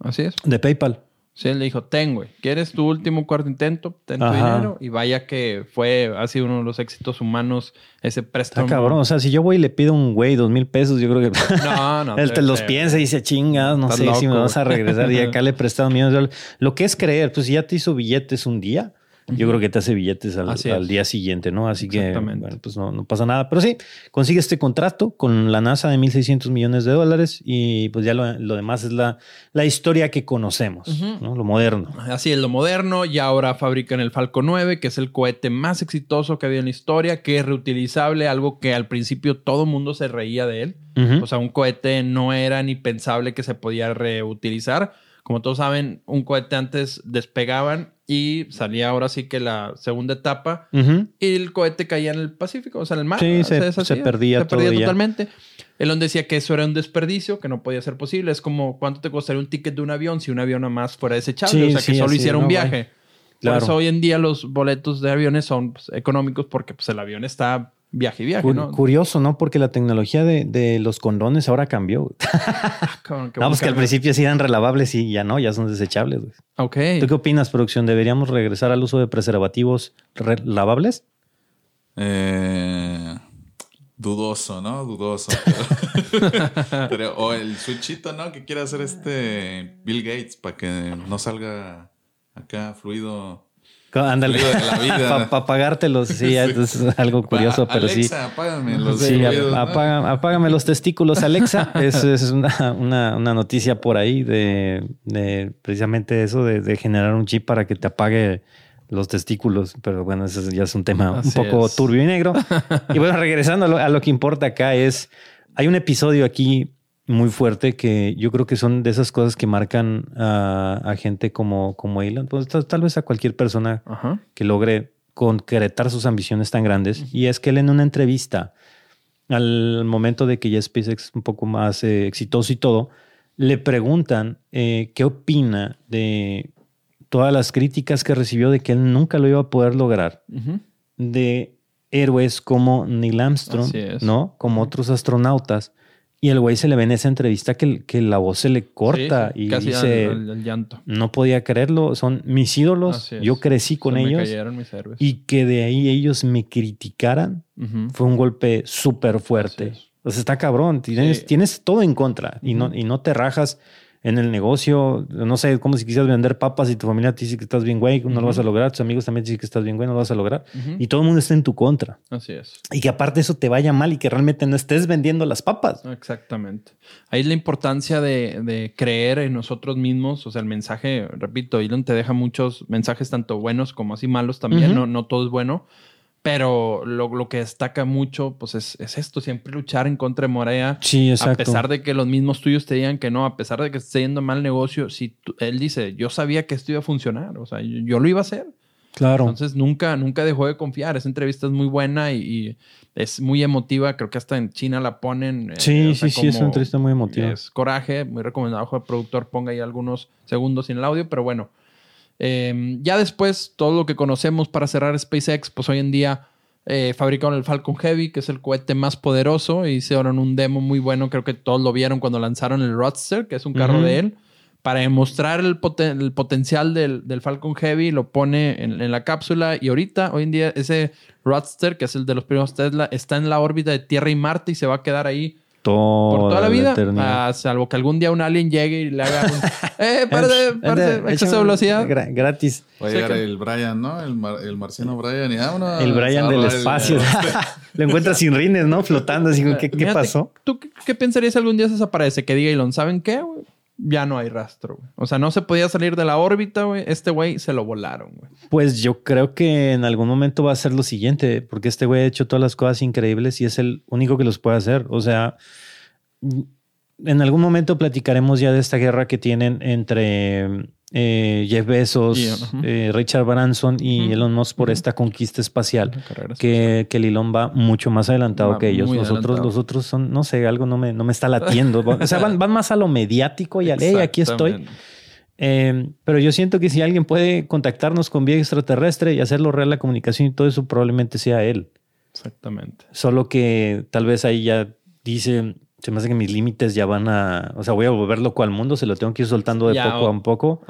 Así es. De PayPal. Sí, él le dijo, ten, güey, ¿quieres tu último cuarto intento? Ten tu dinero. Y vaya que fue, ha sido uno de los éxitos humanos ese préstamo. Está cabrón. O sea, si yo voy y le pido un güey dos mil pesos, yo creo que... No, no. él te los piensa y dice, chingas, no sé si me vas a regresar. y acá le he prestado millones de dólares. Lo que es creer, pues si ya te hizo billetes un día, yo creo que te hace billetes al, día siguiente, ¿no? Así que, bueno, pues no, pasa nada. Pero sí, consigue este contrato con la NASA de 1.600 millones de dólares y pues ya lo, demás es la, la historia que conocemos, ¿no? Lo moderno. Así es, lo moderno. Y ahora fabrican el Falcon 9, que es el cohete más exitoso que había en la historia, que es reutilizable, algo que al principio todo mundo se reía de él. O sea, un cohete no era ni pensable que se podía reutilizar. Como todos saben, un cohete antes despegaban y salía ahora sí que la segunda etapa y el cohete caía en el Pacífico, o sea, en el mar. Sí, se, perdía, se perdía totalmente. Él decía que eso era un desperdicio, que no podía ser posible. Es como cuánto te costaría un ticket de un avión si un avión nada más fuera desechable, o sea, que solo hiciera un viaje. Por eso hoy en día los boletos de aviones son pues, económicos porque pues, el avión está viaje y viaje, ¿no? Curioso, ¿no? Porque la tecnología de, los condones ahora cambió. Vamos, ah, pues que al principio sí eran relavables y ya no, ya son desechables. Güey. Ok. ¿Tú qué opinas, producción? ¿Deberíamos regresar al uso de preservativos lavables? Eh, dudoso, ¿no? Dudoso. o el switchito, ¿no? Que quiere hacer este Bill Gates para que no salga acá fluido Ándale. Para pagártelos, sí, es algo curioso, pero sí. Apágame los sí, apágame los testículos, Alexa. es, es una, una, una, noticia por ahí de, de precisamente eso, de, de, generar un chip para que te apague los testículos. Pero bueno, eso ya es un tema un poco turbio y negro. y bueno, regresando a lo, a lo que importa acá es, hay un episodio aquí muy fuerte que yo creo que son de esas cosas que marcan a, gente como, como Elon, pues, tal, vez a cualquier persona que logre concretar sus ambiciones tan grandes. Y es que él en una entrevista, al momento de que ya SpaceX es un poco más eh, exitoso y todo, le preguntan eh, qué opina de todas las críticas que recibió de que él nunca lo iba a poder lograr, de héroes como Neil Armstrong, ¿no? Como otros astronautas Y el güey se le ve en esa entrevista que, que la voz se le corta y casi dice, al, llanto. no podía creerlo, son mis ídolos, yo crecí con ellos y que de ahí ellos me criticaran fue un golpe súper fuerte. O sea, está cabrón, tienes, tienes todo en contra y, no, y no te rajas en el negocio, no sé, como si quisieras vender papas y tu familia te dice que estás bien, güey, no lo vas a lograr, tus amigos también te dicen que estás bien, güey, no lo vas a lograr. Y todo el mundo está en tu contra. Así es. Y que aparte eso te vaya mal y que realmente no estés vendiendo las papas. Exactamente. Ahí es la importancia de, creer en nosotros mismos. O sea, el mensaje, repito, Elon te deja muchos mensajes, tanto buenos como así malos también, no, no todo es bueno pero lo, que destaca mucho, pues es, esto, siempre luchar en contra de Morea. Sí, exacto. A pesar de que los mismos tuyos te digan que no, a pesar de que esté yendo mal negocio, si él dice, yo sabía que esto iba a funcionar, o sea, yo, lo iba a hacer. Claro. Entonces nunca, nunca dejó de confiar. Esa entrevista es muy buena y, es muy emotiva. Creo que hasta en China la ponen. Eh, sí, sí, sí, es una entrevista muy emotiva. Es coraje, muy recomendado el productor ponga ahí algunos segundos sin el audio, pero bueno. Em, ya después, todo lo que conocemos para cerrar SpaceX, pues hoy en día eh, fabricaron el Falcon Heavy, que es el cohete más poderoso. Y hicieron un demo muy bueno, creo que todos lo vieron cuando lanzaron el Roadster, que es un carro de él. Para demostrar el, potencial del, Falcon Heavy, lo pone en, la cápsula. Y ahorita, hoy en día, ese Roadster, que es el de los primeros Tesla, está en la órbita de Tierra y Marte y se va a quedar ahí por toda la vida. Ah, salvo que algún día un alien llegue y le haga un. ¡Eh, párate, párate! Exceso de velocidad. gratis. Va a llegar el Brian, ¿no? El, marciano Brian. Y ah, el Brian del espacio. Lo encuentra sin rines, ¿no? Flotando. Así, ¿qué, ¿qué pasó? ¿Tú qué, pensarías si algún día se desaparece? Que diga Elon, ¿saben qué, güey? Ya no hay rastro, güey. O sea, no se podía salir de la órbita, güey. Este güey se lo volaron, güey. Pues yo creo que en algún momento va a ser lo siguiente, porque este güey ha hecho todas las cosas increíbles y es el único que los puede hacer. O sea, en algún momento platicaremos ya de esta guerra que tienen entre eh, Jeff Bezos, eh, Richard Branson y Elon Musk por esta conquista espacial, que, que el Elon va mucho más adelantado que ellos. Los otros, los otros son, no sé, algo no me, no me está latiendo. o sea, van, más a lo mediático y al, hey, aquí estoy. Em, pero yo siento que si alguien puede contactarnos con vía extraterrestre y hacerlo real la comunicación y todo eso, probablemente sea él. Exactamente. Solo que tal vez ahí ya dice, se me hace que mis límites ya van a, o sea, voy a volver loco al mundo, se lo tengo que ir soltando de poco a poco.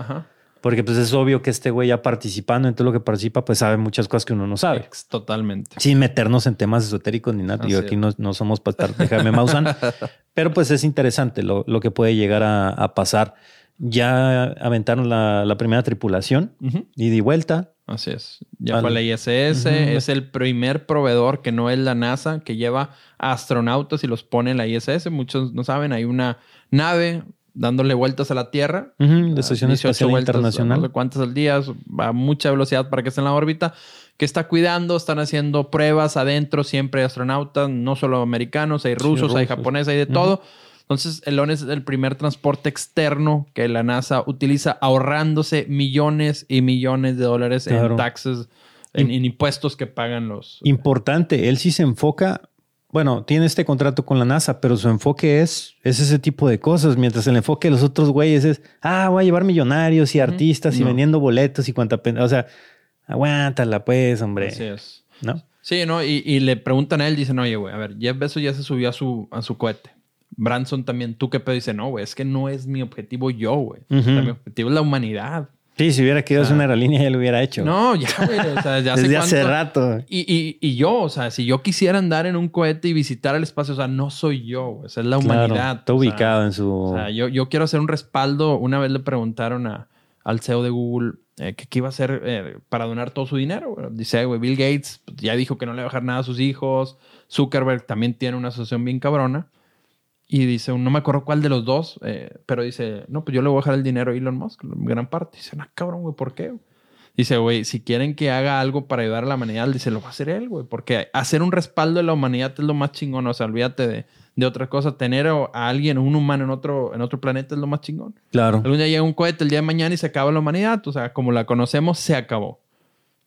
Porque pues es obvio que este güey ya participando en todo lo que participa, pues sabe muchas cosas que uno no sabe. Totalmente. Sin meternos en temas esotéricos ni nada. Yo aquí no, no, somos para estar, Mausan. Pero pues es interesante lo, lo que puede llegar a, pasar. Ya aventaron la, la primera tripulación y di vuelta. Así es. Ya fue la ISS. Es el primer proveedor que no es la NASA, que lleva astronautas y los pone en la ISS. Muchos no saben, hay una nave dándole vueltas a la Tierra. de Estación Espacial Internacional. No sé cuántas al día, va a mucha velocidad para que esté en la órbita. Que está cuidando, están haciendo pruebas adentro, siempre hay astronautas, no solo americanos, hay rusos, hay japoneses, hay de todo entonces, el ONES es el primer transporte externo que la NASA utiliza ahorrándose millones y millones de dólares en taxes, en, impuestos que pagan los... Importante, él sí se enfoca, bueno, tiene este contrato con la NASA, pero su enfoque es, es ese tipo de cosas, mientras el enfoque de los otros güeyes es, ah, voy a llevar millonarios y artistas y vendiendo boletos y cuanta pena, o sea, aguántala pues, hombre. Así es. ¿No? Sí, ¿no? Y, le preguntan a él, dicen, oye, güey, a ver, Jeff Bezos ya se subió a su, a su cohete. Branson también, tú qué pedo, dice, no, güey, es que no es mi objetivo yo, güey. mi objetivo es la humanidad. Sí, si hubiera querido hacer una aerolínea ya lo hubiera hecho. No, ya, güey. O sea, ya Desde hace rato. Y, y, y, yo, o sea, si yo quisiera andar en un cohete y visitar el espacio, o sea, no soy yo, güey. O sea, es la humanidad. Está ubicado en su... O sea, yo, yo quiero hacer un respaldo. Una vez le preguntaron a, al CEO de Google eh, que qué iba a hacer eh, para donar todo su dinero. Dice, güey, Bill Gates pues, ya dijo que no le va a dejar nada a sus hijos. Zuckerberg también tiene una asociación bien cabrona. Y dice, no me acuerdo cuál de los dos, eh, pero dice, no, pues yo le voy a dejar el dinero a Elon Musk, gran parte. Dice, no, cabrón, güey, ¿por qué? Dice, güey, si quieren que haga algo para ayudar a la humanidad, dice, lo va a hacer él, güey, porque hacer un respaldo de la humanidad es lo más chingón, o sea, olvídate de, de otra cosa, tener a alguien, un humano en otro, en otro planeta es lo más chingón. Claro. Algún día llega un cohete el día de mañana y se acaba la humanidad, o sea, como la conocemos, se acabó.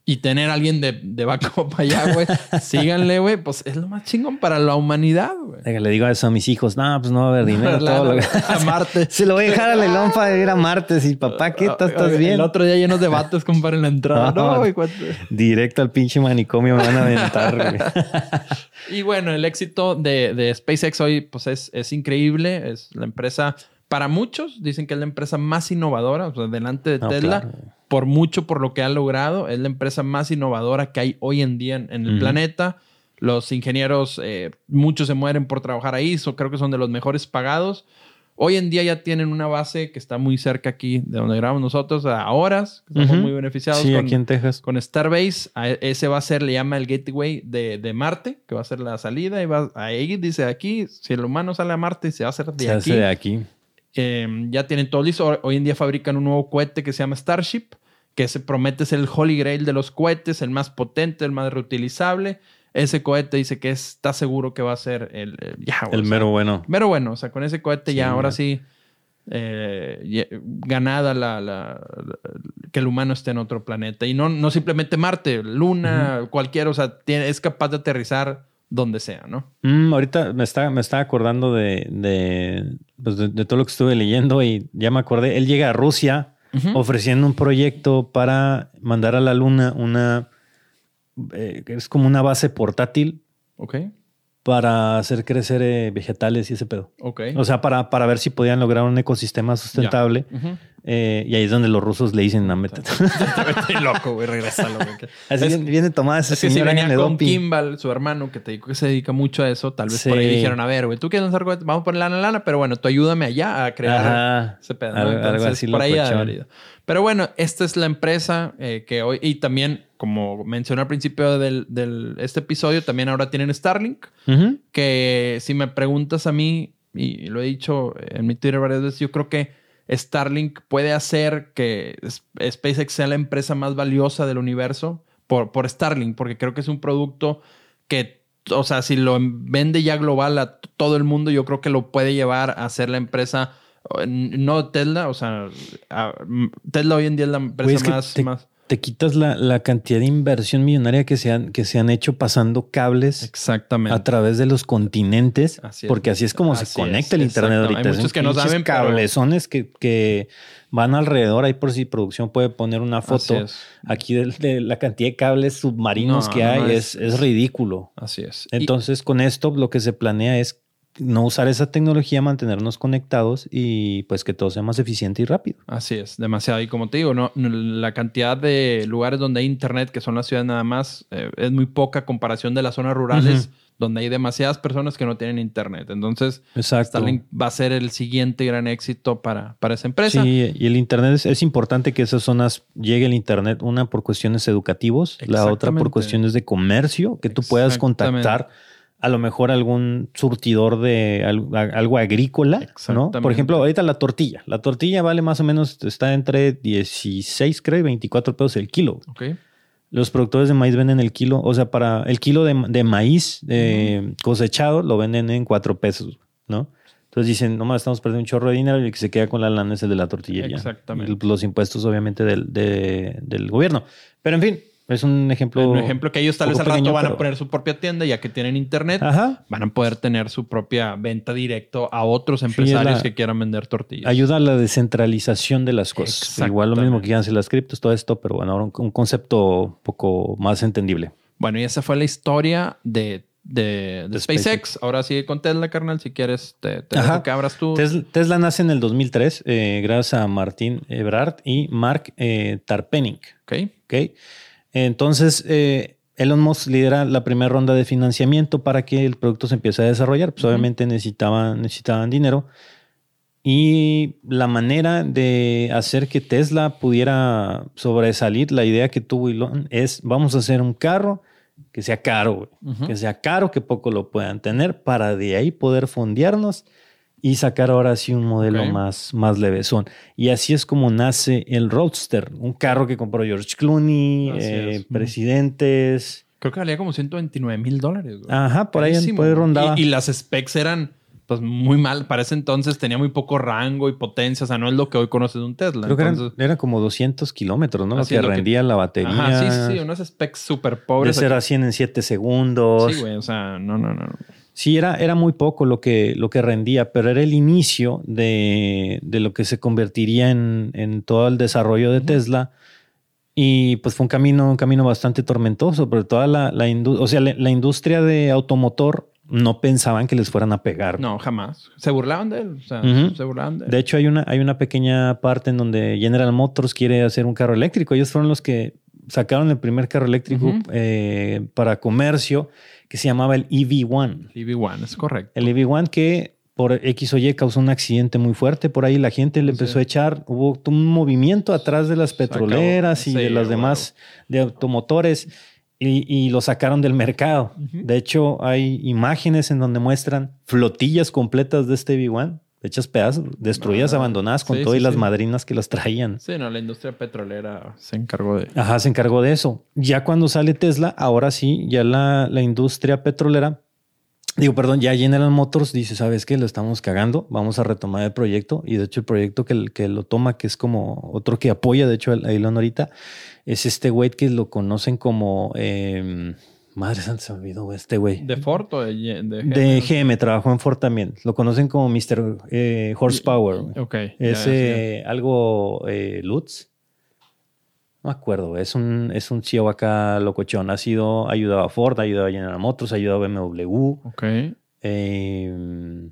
Y tener a alguien de, de backup allá, güey, síganle, güey, pues es lo más chingón para la humanidad, güey. Le digo eso a mis hijos, no, pues no va a haber dinero. todo lo A Marte. Se lo voy a dejar a Lelón para ir a Marte. Y papá, ¿qué estás, estás bien? El otro día llenos de vatos, compadre, en la entrada. No, güey, Directo al pinche manicomio me van a aventar, güey. y bueno, el éxito de, de SpaceX hoy, pues es, es increíble. Es la empresa para muchos dicen que es la empresa más innovadora, o sea, delante de Tesla, por mucho por lo que ha logrado, es la empresa más innovadora que hay hoy en día en, el planeta. Los ingenieros, eh, muchos se mueren por trabajar ahí, creo que son de los mejores pagados. Hoy en día ya tienen una base que está muy cerca aquí de donde grabamos nosotros, a horas, estamos muy beneficiados. Sí, con, aquí en Texas. Con Starbase, ese va a ser, le llama el gateway de, de Marte, que va a ser la salida, y va ahí dice aquí, si el humano sale a Marte, se va a hacer de se aquí. Hace de aquí. Em, ya tienen todo listo. Hoy en día fabrican un nuevo cohete que se llama Starship, que se promete ser el holy grail de los cohetes, el más potente, el más reutilizable. Ese cohete dice que está seguro que va a ser el, el mero bueno. Mero bueno. O sea, con ese cohete ya ahora sí eh, ganada la, que el humano esté en otro planeta. Y no, no simplemente Marte, Luna, cualquiera. O sea, tiene, es capaz de aterrizar donde sea, ¿no? Mm, ahorita me estaba, me estaba acordando de, pues, de, de, todo lo que estuve leyendo y ya me acordé. Él llega a Rusia ofreciendo un proyecto para mandar a la luna una. Eh, es como una base portátil. Ok para hacer crecer eh, vegetales y ese pedo. Ok. O sea, para, para ver si podían lograr un ecosistema sustentable. Eh, y ahí es donde los rusos le dicen, no, métete. Estoy loco, güey, regrésalo. Así viene, tomada esa es que si venía con Kimball, su hermano, que te dijo que se dedica mucho a eso, tal vez por ahí dijeron, a ver, güey, tú quieres lanzar vamos a poner lana, lana, pero bueno, tú ayúdame allá a crear ese pedo. Entonces, así por ahí Pero bueno, esta es la empresa eh, que hoy, y también como mencioné al principio del, del este episodio, también ahora tienen Starlink, que si me preguntas a mí, y lo he dicho en mi Twitter varias veces, yo creo que Starlink puede hacer que SpaceX sea la empresa más valiosa del universo por, por Starlink, porque creo que es un producto que, o sea, si lo vende ya global a todo el mundo, yo creo que lo puede llevar a ser la empresa no Tesla, o sea, Tesla hoy en día es la empresa más, más, te quitas la, cantidad de inversión millonaria que se han, que se han hecho pasando cables exactamente. a través de los continentes, porque así es como se conecta el internet ahorita. Hay muchos que no saben cablezones que, que, van alrededor. Ahí por si producción puede poner una foto aquí de, la cantidad de cables submarinos que hay, es, es, ridículo. Así es. Entonces, con esto lo que se planea es no usar esa tecnología, mantenernos conectados y pues que todo sea más eficiente y rápido. Así es, demasiado. Y como te digo, no, la cantidad de lugares donde hay internet, que son las ciudades nada más, eh, es muy poca comparación de las zonas rurales, donde hay demasiadas personas que no tienen internet. Entonces, Starlink va a ser el siguiente gran éxito para, para esa empresa. Sí, y el internet es, importante que esas zonas llegue el internet, una por cuestiones educativos, la otra por cuestiones de comercio, que tú puedas contactar a lo mejor algún surtidor de algo, agrícola, ¿no? Por ejemplo, ahorita la tortilla. La tortilla vale más o menos, está entre 16, creo, y 24 pesos el kilo. Los productores de maíz venden el kilo, o sea, para el kilo de, maíz cosechado lo venden en 4 pesos, ¿no? Entonces dicen, nomás estamos perdiendo un chorro de dinero y el que se queda con la lana es el de la tortilla. Exactamente. los impuestos, obviamente, del, del gobierno. Pero en fin, es un ejemplo. Un ejemplo que ellos tal vez al rato van a poner su propia tienda, ya que tienen internet, van a poder tener su propia venta directo a otros empresarios que quieran vender tortillas. Ayuda a la descentralización de las cosas. Igual lo mismo que quieran hacer las criptos, todo esto, pero bueno, ahora un, concepto un poco más entendible. Bueno, y esa fue la historia de de, SpaceX. Ahora sigue con Tesla, carnal. Si quieres, te, dejo que abras tú. Tesla, nace en el 2003 eh, gracias a Martín Ebrard y Mark eh, Tarpenning. Ok. okay. Entonces, eh, Elon Musk lidera la primera ronda de financiamiento para que el producto se empiece a desarrollar. Pues obviamente necesitaban, necesitaban dinero. Y la manera de hacer que Tesla pudiera sobresalir, la idea que tuvo Elon es, vamos a hacer un carro que sea caro, que sea caro, que poco lo puedan tener, para de ahí poder fondearnos y sacar ahora sí un modelo más, más levesón. Y así es como nace el Roadster, un carro que compró George Clooney, eh, presidentes. Creo que valía como 129 mil dólares. Ajá, por ahí, por rondaba. Y, las specs eran pues muy mal. Para ese entonces tenía muy poco rango y potencia. O sea, no es lo que hoy conoces de un Tesla. Creo que eran, como 200 kilómetros, ¿no? Lo que rendía la batería. Ajá, sí, sí, sí. Unos specs súper pobres. De 0 a 100 en 7 segundos. Sí, güey. O sea, no, no, no. Sí, era, era muy poco lo que, lo que rendía, pero era el inicio de, de lo que se convertiría en, en todo el desarrollo de Tesla. Y pues fue un camino, un camino bastante tormentoso, pero toda la, la, o sea, la, industria de automotor no pensaban que les fueran a pegar. No, jamás. Se burlaban de él. O sea, se burlaban de él. De hecho, hay una, hay una pequeña parte en donde General Motors quiere hacer un carro eléctrico. Ellos fueron los que sacaron el primer carro eléctrico eh, para comercio que se llamaba el EV1. EV1, es correcto. El EV1 que por X o Y causó un accidente muy fuerte. Por ahí la gente le empezó a echar, hubo un movimiento atrás de las petroleras y de las demás de automotores y, lo sacaron del mercado. De hecho, hay imágenes en donde muestran flotillas completas de este EV1 hechas pedazos, destruidas, ah, abandonadas con todas las madrinas que las traían. Sí, no, la industria petrolera se encargó de... Ajá, se encargó de eso. Ya cuando sale Tesla, ahora sí, ya la, la industria petrolera, digo, perdón, ya General Motors dice, ¿sabes qué? Lo estamos cagando, vamos a retomar el proyecto. Y de hecho el proyecto que, que lo toma, que es como otro que apoya, de hecho, a Elon ahorita, es este güey que lo conocen como... Em, Madre santa, se me olvidó este güey. ¿De Ford o de, de GM? De GM, trabajó en Ford también. Lo conocen como Mr. Eh, Horsepower. Ok. Es eh, algo eh, Lutz. No me acuerdo. Es un, es un CEO acá locochón. Ha sido, ayudado a Ford, ha ayudado a General Motors, ha ayudado a BMW. Ok. Eh,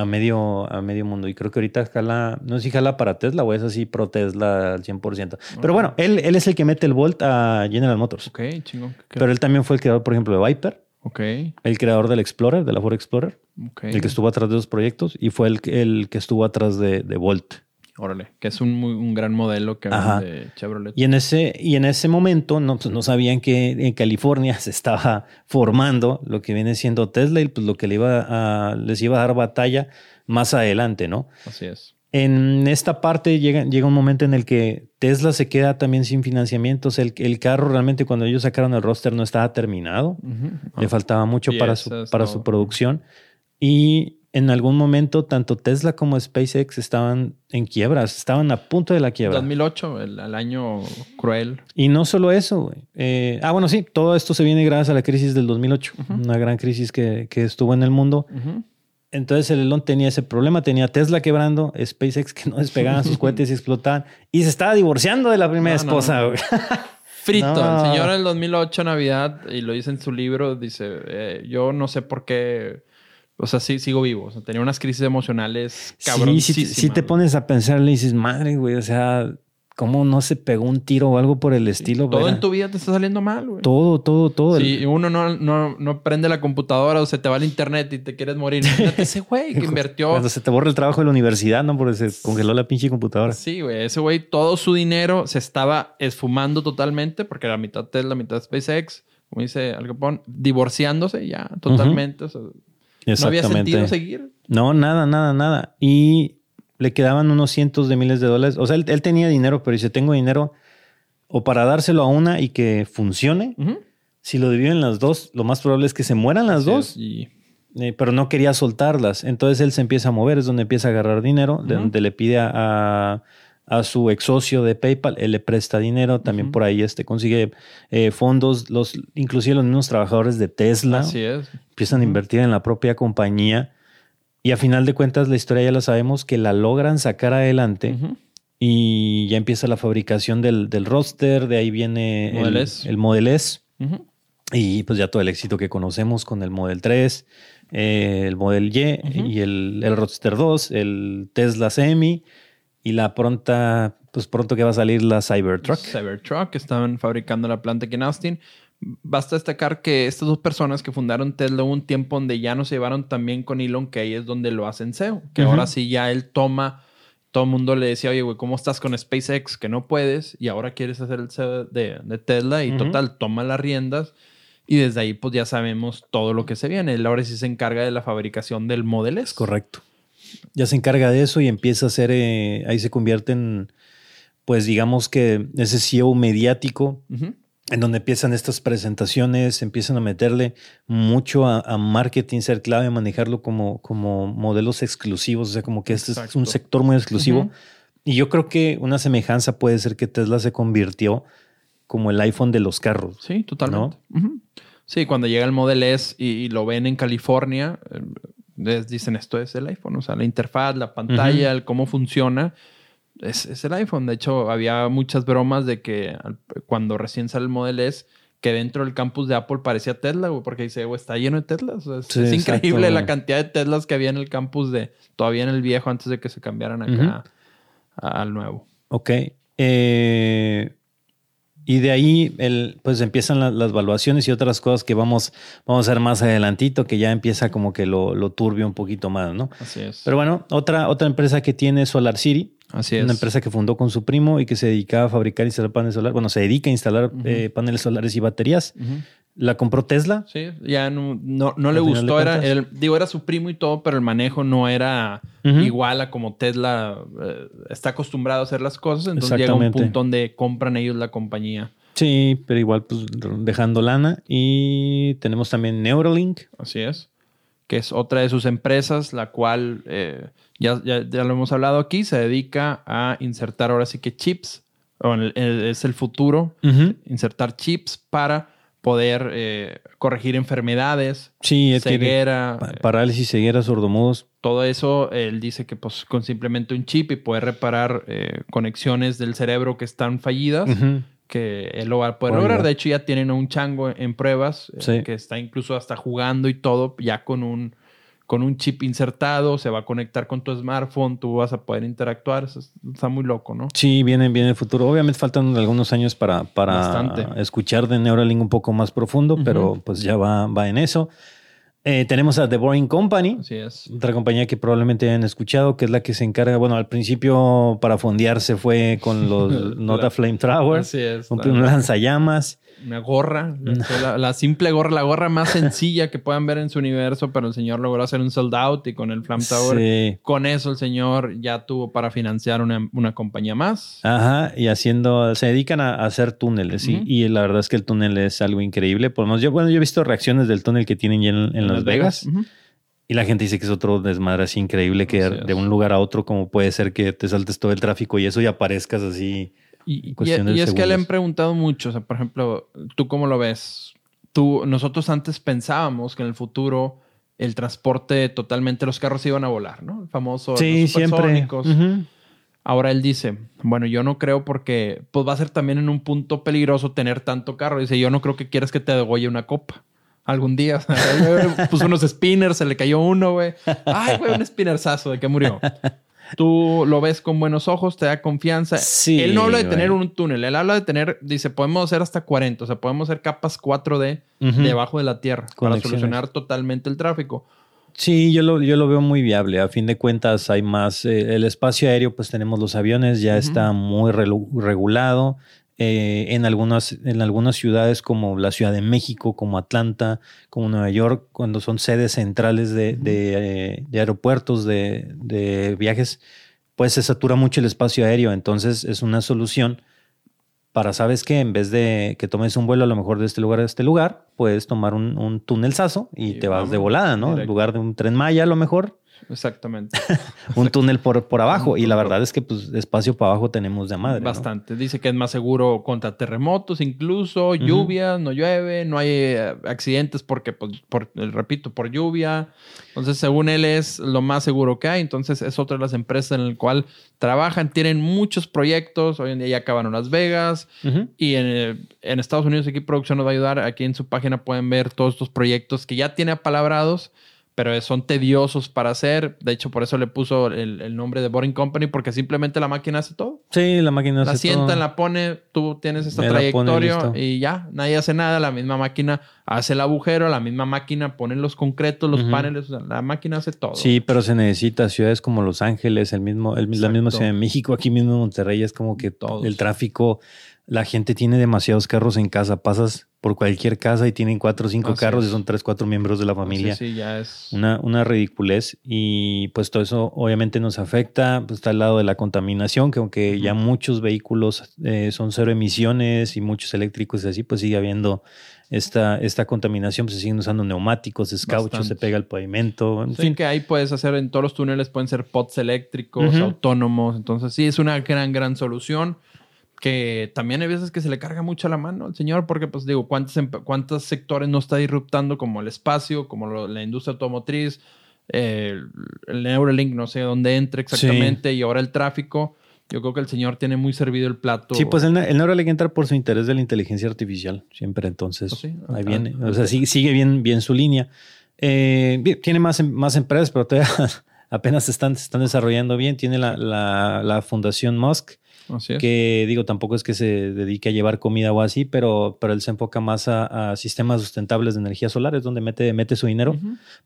a medio, a medio mundo. Y creo que ahorita jala, no sé si jala para Tesla o es así pro Tesla al 100%. Pero bueno, él, él es el que mete el Volt a General Motors. Ok, chingón. Pero él también fue el creador, por ejemplo, de Viper. Ok. El creador del Explorer, de la Ford Explorer. El que estuvo atrás de los proyectos y fue el, el que estuvo atrás de, de Volt. Órale, que es un, muy, un gran modelo que de Chevrolet. Y en ese, y en ese momento no, pues, no sabían que en California se estaba formando lo que viene siendo Tesla y pues lo que le iba a, les iba a dar batalla más adelante, ¿no? Así es. En esta parte llega, llega un momento en el que Tesla se queda también sin financiamientos. El, el carro realmente cuando ellos sacaron el roster no estaba terminado. Le faltaba mucho para, su, para su producción. Y en algún momento tanto Tesla como SpaceX estaban en quiebras, estaban a punto de la quiebra. 2008, el, año cruel. Y no solo eso, eh, ah, bueno, sí, todo esto se viene gracias a la crisis del 2008, una gran crisis que, que, estuvo en el mundo. Entonces el Elon tenía ese problema, tenía Tesla quebrando, SpaceX que no despegaban sus cohetes y explotaban, y se estaba divorciando de la primera esposa. Frito, el señor en el 2008 Navidad, y lo dice en su libro, dice, eh, yo no sé por qué o sea, sí, sigo vivo. O sea, tenía unas crisis emocionales cabrón. Sí, si, te pones a pensar, le dices, madre, güey, o sea, ¿cómo no se pegó un tiro o algo por el estilo? Todo en tu vida te está saliendo mal, güey. Todo, todo, todo. Si uno no, no, no, prende la computadora o se te va el internet y te quieres morir, Imagínate ese güey que invirtió. Cuando se te borra el trabajo de la universidad, ¿no? Porque se congeló la pinche computadora. Sí, güey. Ese güey, todo su dinero se estaba esfumando totalmente porque la mitad es la mitad SpaceX. Como dice Al Capone, divorciándose ya totalmente. O sea, ¿No había sentido seguir? No, nada, nada, nada. Y le quedaban unos cientos de miles de dólares. O sea, él, tenía dinero, pero dice, tengo dinero o para dárselo a una y que funcione. Si lo dividen las dos, lo más probable es que se mueran las dos. Eh, pero no quería soltarlas. Entonces él se empieza a mover, es donde empieza a agarrar dinero, de donde le pide a, a su ex socio de PayPal, él le presta dinero, también por ahí este, consigue eh, fondos, los, inclusive los mismos trabajadores de Tesla Así es. empiezan a invertir en la propia compañía y a final de cuentas la historia ya la sabemos que la logran sacar adelante y ya empieza la fabricación del, del roster, de ahí viene el, el Model S. Y pues ya todo el éxito que conocemos con el Model 3, eh, el Model Y y el, el Roadster 2, el Tesla Semi y la pronta, pues pronto que va a salir la Cybertruck. Cybertruck, estaban fabricando la planta aquí en Austin. Basta destacar que estas dos personas que fundaron Tesla hubo un tiempo donde ya no se llevaron también con Elon, que ahí es donde lo hacen SEO. Que ahora sí ya él toma, todo el mundo le decía, oye, güey, ¿cómo estás con SpaceX? Que no puedes y ahora quieres hacer el SEO de, Tesla y total, toma las riendas. Y desde ahí pues ya sabemos todo lo que se viene. Él ahora sí se encarga de la fabricación del Model S. Correcto ya se encarga de eso y empieza a ser, eh, ahí se convierte en, pues digamos que ese CEO mediático en donde empiezan estas presentaciones, empiezan a meterle mucho a, marketing, ser clave, manejarlo como, como modelos exclusivos, o sea, como que este es un sector muy exclusivo. Y yo creo que una semejanza puede ser que Tesla se convirtió como el iPhone de los carros. Sí, totalmente. Sí, cuando llega el Model S y, lo ven en California, eh, les dicen esto es el iPhone, o sea, la interfaz, la pantalla, el cómo funciona es, el iPhone. De hecho, había muchas bromas de que cuando recién sale el Model S, que dentro del campus de Apple parecía Tesla, güey, porque dice, güey, está lleno de Teslas. es, increíble la cantidad de Teslas que había en el campus de, todavía en el viejo, antes de que se cambiaran acá al nuevo. Ok. Eh, y de ahí el, pues empiezan las evaluaciones y otras cosas que vamos, vamos a ver más adelantito, que ya empieza como que lo, lo turbio un poquito más, ¿no? Así es. Pero bueno, otra, otra empresa que tiene Solar City, Así es. Una empresa que fundó con su primo y que se dedicaba a fabricar y instalar paneles solares. Bueno, se dedica a instalar eh, paneles solares y baterías. La compró Tesla. Sí, ya no, no, le gustó. Era, el, digo, era su primo y todo, pero el manejo no era igual a como Tesla eh, está acostumbrado a hacer las cosas. Entonces llega un punto donde compran ellos la compañía. Sí, pero igual pues dejando lana. Y tenemos también Neuralink. Así es. Que es otra de sus empresas, la cual... Eh, ya, ya, lo hemos hablado aquí, se dedica a insertar ahora sí que chips, es el futuro, insertar chips para poder eh, corregir enfermedades, sí, ceguera, parálisis, ceguera, sordomudos. Todo eso, él dice que pues, con simplemente un chip y poder reparar eh, conexiones del cerebro que están fallidas, que él lo va a poder lograr. De hecho, ya tienen un chango en pruebas, eh, que está incluso hasta jugando y todo, ya con un con un chip insertado, se va a conectar con tu smartphone, tú vas a poder interactuar. Está muy loco, ¿no? Sí, viene, viene el futuro. Obviamente faltan algunos años para, para escuchar de Neuralink un poco más profundo, pero pues ya va, va en eso. Eh, tenemos a The Boring Company, Así es. otra compañía que probablemente hayan escuchado, que es la que se encarga, bueno, al principio para fondearse fue con los Nota Flame Así es, un lanzallamas. Una gorra, la, simple gorra, la gorra más sencilla que puedan ver en su universo, pero el señor logró hacer un sold out y con el Flame Tower, con eso el señor ya tuvo para financiar una, compañía más. Ajá, y haciendo, se dedican a, hacer túneles, y la verdad es que el túnel es algo increíble. Podemos, yo, bueno, yo he visto reacciones del túnel que tienen ya en, Las, Vegas. Y la gente dice que es otro desmadre así increíble que de un lugar a otro, como puede ser que te saltes todo el tráfico y eso y aparezcas así y, y, es que le han preguntado mucho, o sea, por ejemplo, ¿tú cómo lo ves? Tú, nosotros antes pensábamos que en el futuro el transporte totalmente, los carros iban a volar, ¿no? El famoso sí, siempre. Ahora él dice, bueno, yo no creo porque pues va a ser también en un punto peligroso tener tanto carro. Dice, yo no creo que quieras que te degolle una copa algún día. puso unos spinners, se le cayó uno, güey. Ay, güey, un spinnersazo de que murió tú lo ves con buenos ojos, te da confianza. Sí, él no habla de tener un túnel, él habla de tener, dice, podemos hacer hasta 40, o sea, podemos hacer capas 4D debajo de la tierra para solucionar totalmente el tráfico. Sí, yo lo, yo lo veo muy viable. A fin de cuentas, hay más. Eh, el espacio aéreo, pues tenemos los aviones, ya está muy regulado. Eh, en, algunas, en algunas ciudades como la Ciudad de México, como Atlanta, como Nueva York, cuando son sedes centrales de, de, aeropuertos, de, viajes, pues se satura mucho el espacio aéreo. Entonces es una solución para, ¿sabes que En vez de que tomes un vuelo a lo mejor de este lugar a este lugar, puedes tomar un, un túnel sazo y, te vas de volada, ¿no? En lugar de un tren Maya a lo mejor, Exactamente. un túnel por, por abajo. Y la verdad es que pues espacio para abajo tenemos de madre. Bastante. Dice que es más seguro contra terremotos, incluso lluvia, no llueve, no hay eh, accidentes porque, pues, por, repito, por lluvia. Entonces, según él, es lo más seguro que hay. Entonces, es otra de las empresas en la cual trabajan, tienen muchos proyectos. Hoy en día ya acabaron Las Vegas. Y en, en Estados Unidos, aquí Producción nos va a ayudar. Aquí en su página pueden ver todos estos proyectos que ya tiene apalabrados pero son tediosos para hacer. De hecho, por eso le puso el, nombre de Boring Company, porque simplemente la máquina hace todo. Sí, la máquina hace todo. La sienta, la pone, tú tienes esta trayectoria y ya, nadie hace nada. La misma máquina hace el agujero, la misma máquina pone los concretos, los paneles, la máquina hace todo. Sí, pero se necesita ciudades como Los Ángeles, el mismo, el, la misma Ciudad de México, aquí mismo en Monterrey, es como que todo el tráfico la gente tiene demasiados carros en casa. Pasas por cualquier casa y tienen cuatro o cinco carros y son tres, cuatro miembros de la familia. Sí, ya es. Una, una ridiculez. Y pues todo eso obviamente nos afecta. Pues está al lado de la contaminación, que aunque ya muchos vehículos eh, son cero emisiones y muchos eléctricos y así, pues sigue habiendo esta, esta contaminación, pues se siguen usando neumáticos, es caucho, se pega al pavimento. En fin. que ahí puedes hacer en todos los túneles, pueden ser pots eléctricos, autónomos. Entonces, sí, es una gran, gran solución. Que también hay veces que se le carga mucho la mano al señor, porque, pues digo, ¿cuántos, cuántos sectores no está disruptando, como el espacio, como la industria automotriz, el Neuralink, no sé dónde entra exactamente, y ahora el tráfico yo creo que el señor tiene muy servido el plato. Sí, pues el, el Neuralink entra por su interés de la inteligencia artificial, siempre. Entonces, ¿Ah, ahí viene. O sea, sigue, bien, bien su línea. Eh, tiene más, más empresas, pero todavía apenas se están, están desarrollando bien. Tiene la, la, la Fundación Musk, que digo, tampoco es que se dedique a llevar comida o así, pero, pero él se enfoca más a, sistemas sustentables de energía solar, es donde mete, mete su dinero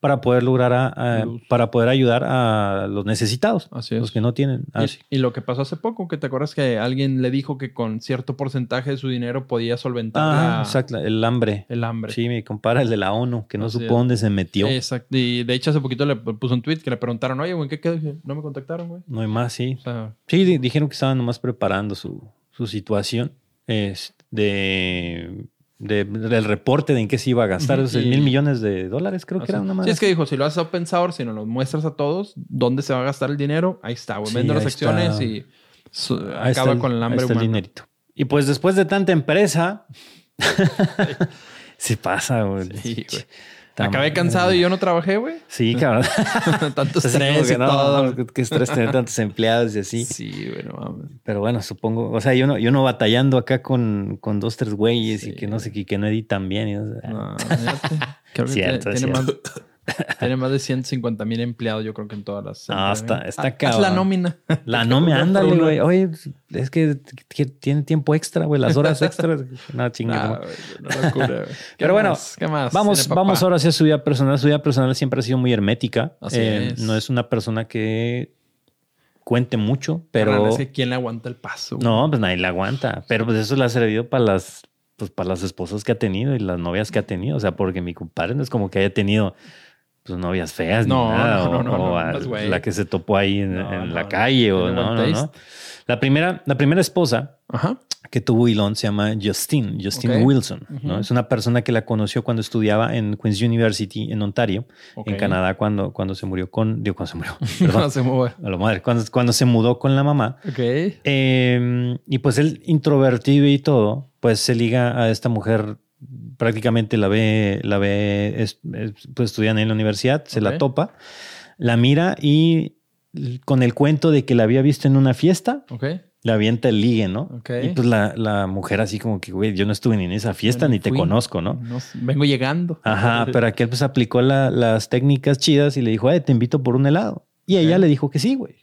para poder lograr, a, para poder ayudar a los necesitados, los que no tienen. y, lo que pasó hace poco, que te acuerdas que alguien le dijo que con cierto porcentaje de su dinero podía solventar ah, exacto, el hambre. El hambre. Sí, me compara el de la ONU, que no supo dónde se metió. Exacto. Y de hecho hace poquito le puso un tweet que le preguntaron, oye, güey, ¿qué quedó? No me contactaron, güey. No hay más, sí. sí, dijeron que estaban nomás preparando su, su situación es de, del reporte de en qué se iba a gastar. Esos mil millones de dólares, creo que era una más. Sí, es que dijo, si lo haces open source, si no lo muestras a todos, ¿dónde se va a gastar el dinero? Ahí está, güey. Vende las acciones y acaba con el hambre el dinerito. Y pues después de tanta empresa, se pasa, güey. Sí, güey. Acabé cansado y yo no trabajé, güey. Sí, cabrón. Tanto estrés y todo. qué estrés tener tantos empleados y así. Sí, bueno, mames. Pero bueno, supongo, o sea, yo no, yo no batallando acá con, con dos, tres güeyes y que no sé, que, que no editan bien. Y, no, Creo que cierto, tiene, Más, tiene más de 150 mil empleados, yo creo que en todas las. Ah, está, está ah, Haz la nómina. La nómina, ándale, güey. Oye, es que tiene tiempo extra, güey, las horas extras. no, chingada. Güey. Pero bueno, ¿qué más? Vamos, vamos ahora hacia su vida personal. Su vida personal siempre ha sido muy hermética. Así eh, es. No es una persona que cuente mucho, pero. Es que ¿Quién le aguanta el paso? No, pues nadie le aguanta. Pero pues eso le ha servido para las pues para las esposas que ha tenido y las novias que ha tenido. O sea, porque mi compadre no es como que haya tenido pues novias feas no, ni nada, no, no, o, la que se topó ahí en, la calle o no, no, no. La primera, la primera esposa que tuvo Elon se llama Justine, Justine Wilson, ¿no? Es una persona que la conoció cuando estudiaba en Queen's University en Ontario, en Canadá, cuando, cuando se murió con, digo, cuando se murió, cuando se mudó. A lo madre, cuando, cuando se mudó con la mamá. Okay. Em, y pues él introvertido y todo, pues se liga a esta mujer prácticamente la ve, la ve, pues estudian en la universidad, se la topa, la mira y con el cuento de que la había visto en una fiesta, le avienta el ligue, ¿no? Y pues la, mujer así como que, güey, yo no estuve ni en esa fiesta, ni te conozco, ¿no? Vengo llegando. Ajá, pero aquel pues aplicó las técnicas chidas y le dijo, te invito por un helado. Y ella le dijo que sí, güey.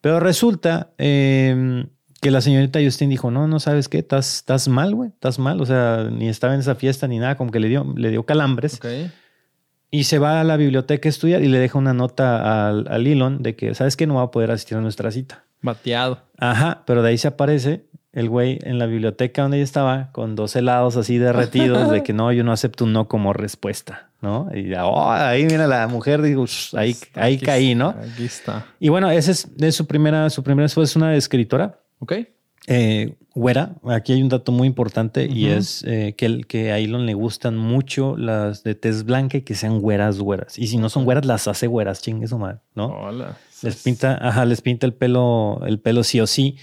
Pero resulta eh, que la señorita Justin dijo, no, no sabes qué, estás, estás mal, güey, estás mal. O sea, ni estaba en esa fiesta ni nada, como que le dio, le dio calambres. Y se va a la biblioteca a estudiar y le deja una nota al, al Elon de que, ¿sabes qué? No va a poder asistir a nuestra cita. Bateado. Ajá, pero de ahí se aparece el güey en la biblioteca donde ella estaba con dos helados así derretidos de que no, yo no acepto un no como respuesta, ¿no? Y ya, oh, ahí mira la mujer, digo, ahí, ahí caí, ¿no? Aquí está. Y bueno, esa es, es, su primera, su primera es una escritora Ok. Eh, güera, aquí hay un dato muy importante y es eh, que, que a Elon le gustan mucho las de tez blanca y que sean güeras, güeras. Y si no son güeras, las hace güeras, chingue su madre, ¿no? Hola. Les pinta, ajá, les pinta el pelo, el pelo sí o sí.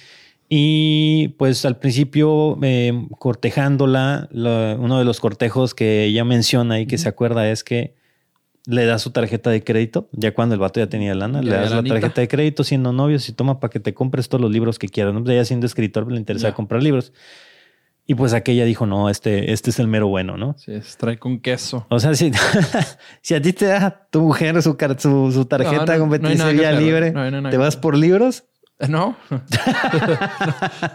Y pues al principio, eh, cortejándola, uno de los cortejos que ella menciona y que se acuerda es que le da su tarjeta de crédito, ya cuando el vato ya tenía lana, le das la tarjeta de crédito siendo novios y toma para que te compres todos los libros que quieras. ¿no? Pues ella siendo escritor le interesa comprar libros. Y pues aquella dijo, no, este, este es el mero bueno, ¿no? Sí, trae con queso. O sea, si, si a ti te da tu mujer su, su, su tarjeta no, no, libre, ¿te vas por libros? No.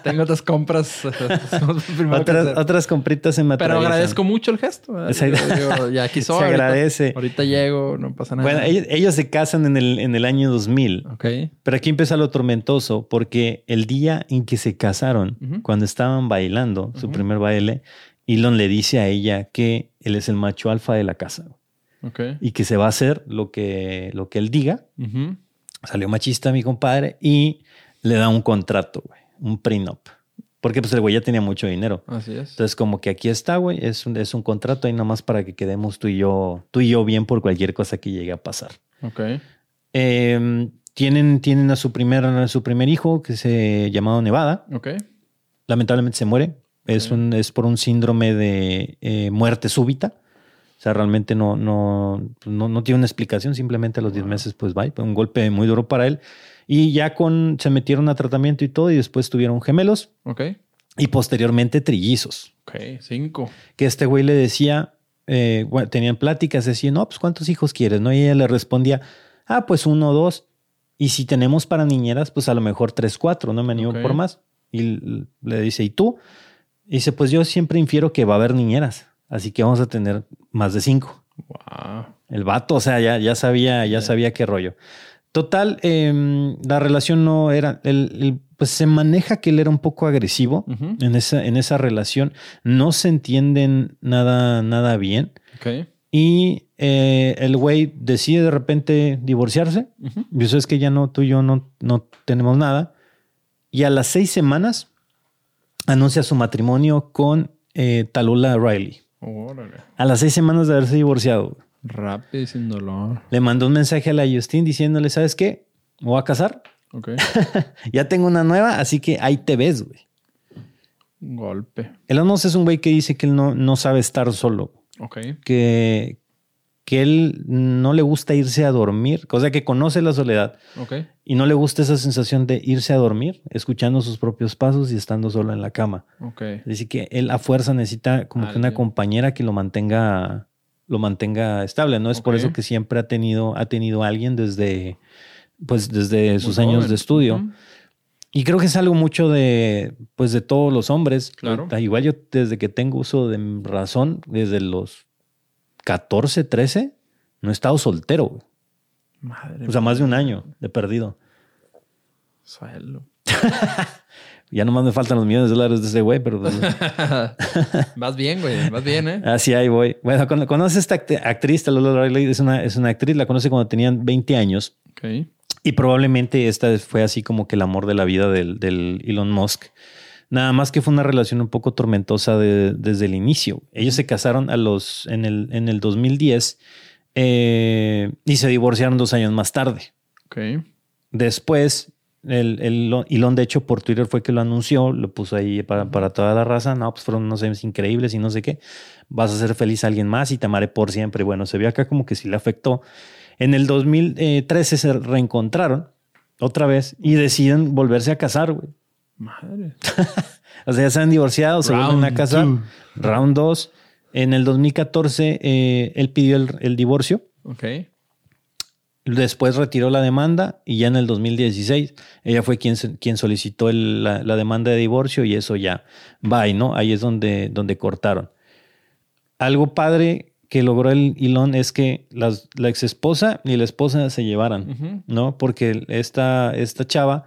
Tengo otras compras. otras, compritas en materia. Pero agradezco mucho el gesto. ya aquí Se agradece. Ahorita, llego, no pasa nada. Bueno, ellos, se casan en el, en el año 2000. Ok. Pero aquí empieza lo tormentoso porque el día en que se casaron, cuando estaban bailando su primer baile, Elon le dice a ella que él es el macho alfa de la casa. Okay. Y que se va a hacer lo que, lo que él diga. Salió machista mi compadre y le da un contrato, güey, un prenup. Porque pues el güey ya tenía mucho dinero. Así es. Entonces como que aquí está, güey, es un, es un contrato ahí nomás para que quedemos tú y yo, tú y yo bien por cualquier cosa que llegue a pasar. Ok. Em, tienen, tienen a su primer, su primer hijo que se llamado Nevada. Ok. Lamentablemente se muere. Es, un, es por un síndrome de eh, muerte súbita. O sea, realmente no, no, no, no, tiene una explicación. Simplemente a los 10 meses, pues va. Un golpe muy duro para él. Y ya con, se metieron a tratamiento y todo, y después tuvieron gemelos. Ok. Y posteriormente trillizos. Ok, cinco. Que este güey le decía, eh, tenían pláticas, decía, no, pues ¿cuántos hijos quieres? ¿No? Y ella le respondía, ah, pues uno o dos. Y si tenemos para niñeras, pues a lo mejor tres, cuatro, no me animo por más. Y le dice, ¿y tú? Y dice, pues yo siempre infiero que va a haber niñeras, así que vamos a tener más de cinco. Wow. El vato, o sea, ya, ya sabía, ya sabía qué rollo. Total, em, la relación no era, el, pues se maneja que él era un poco agresivo en, esa, en esa relación. No se entienden nada, nada bien. Y eh, el güey decide de repente divorciarse. Y eso es que ya no, tú y yo no, no tenemos nada. Y a las seis semanas anuncia su matrimonio con eh, Talula Riley. A las seis semanas de haberse divorciado. Rápido y sin dolor. Le mandó un mensaje a la Justin diciéndole, ¿sabes qué? Me voy a casar. Ok. ya tengo una nueva, así que ahí te ves, güey. golpe. El Musk es un güey que dice que él no, no sabe estar solo. Ok. Que, que él no le gusta irse a dormir, cosa que conoce la soledad. Ok. Y no le gusta esa sensación de irse a dormir, escuchando sus propios pasos y estando solo en la cama. Ok. Dice que él a fuerza necesita como que una compañera que lo mantenga lo mantenga estable. No es por eso que siempre ha tenido, ha tenido alguien desde, pues desde sus años de estudio. Y creo que es algo mucho de, pues de todos los hombres. Claro. Igual yo desde que tengo uso de razón, desde los 14, 13, no he estado soltero. Madre o sea, más de un año de perdido. Suelo. Ya nomás me faltan los millones de dólares de ese güey, pero... Pues, vas bien, güey. Vas bien, ¿eh? Así ahí voy. Bueno, conoce esta actriz, Lola Riley, es una, es una actriz, la conoce cuando tenían 20 años. Ok. Y probablemente esta fue así como que el amor de la vida del, del Elon Musk. Nada más que fue una relación un poco tormentosa desde el inicio. Ellos se casaron a los, en, el, en el 2010 eh, y se divorciaron dos años más tarde. Ok. Después el, el Elon, de hecho, por Twitter fue que lo anunció, lo puso ahí para, para toda la raza. No, pues fueron unos años increíbles y no sé qué. Vas a ser feliz a alguien más y te amaré por siempre. Bueno, se vio acá como que sí le afectó. En el 2013 se reencontraron otra vez y deciden volverse a casar, güey. Madre. o sea, ya se han divorciado, se vuelven a casar. Round 2. En el 2014 eh, él pidió el, el divorcio. Ok. Después retiró la demanda y ya en el 2016 ella fue quien, quien solicitó la, demanda de divorcio y eso ya va, ¿no? Ahí es donde, donde cortaron. Algo padre que logró el Elon es que las, la ex esposa y la esposa se llevaran, ¿no? Porque esta, esta chava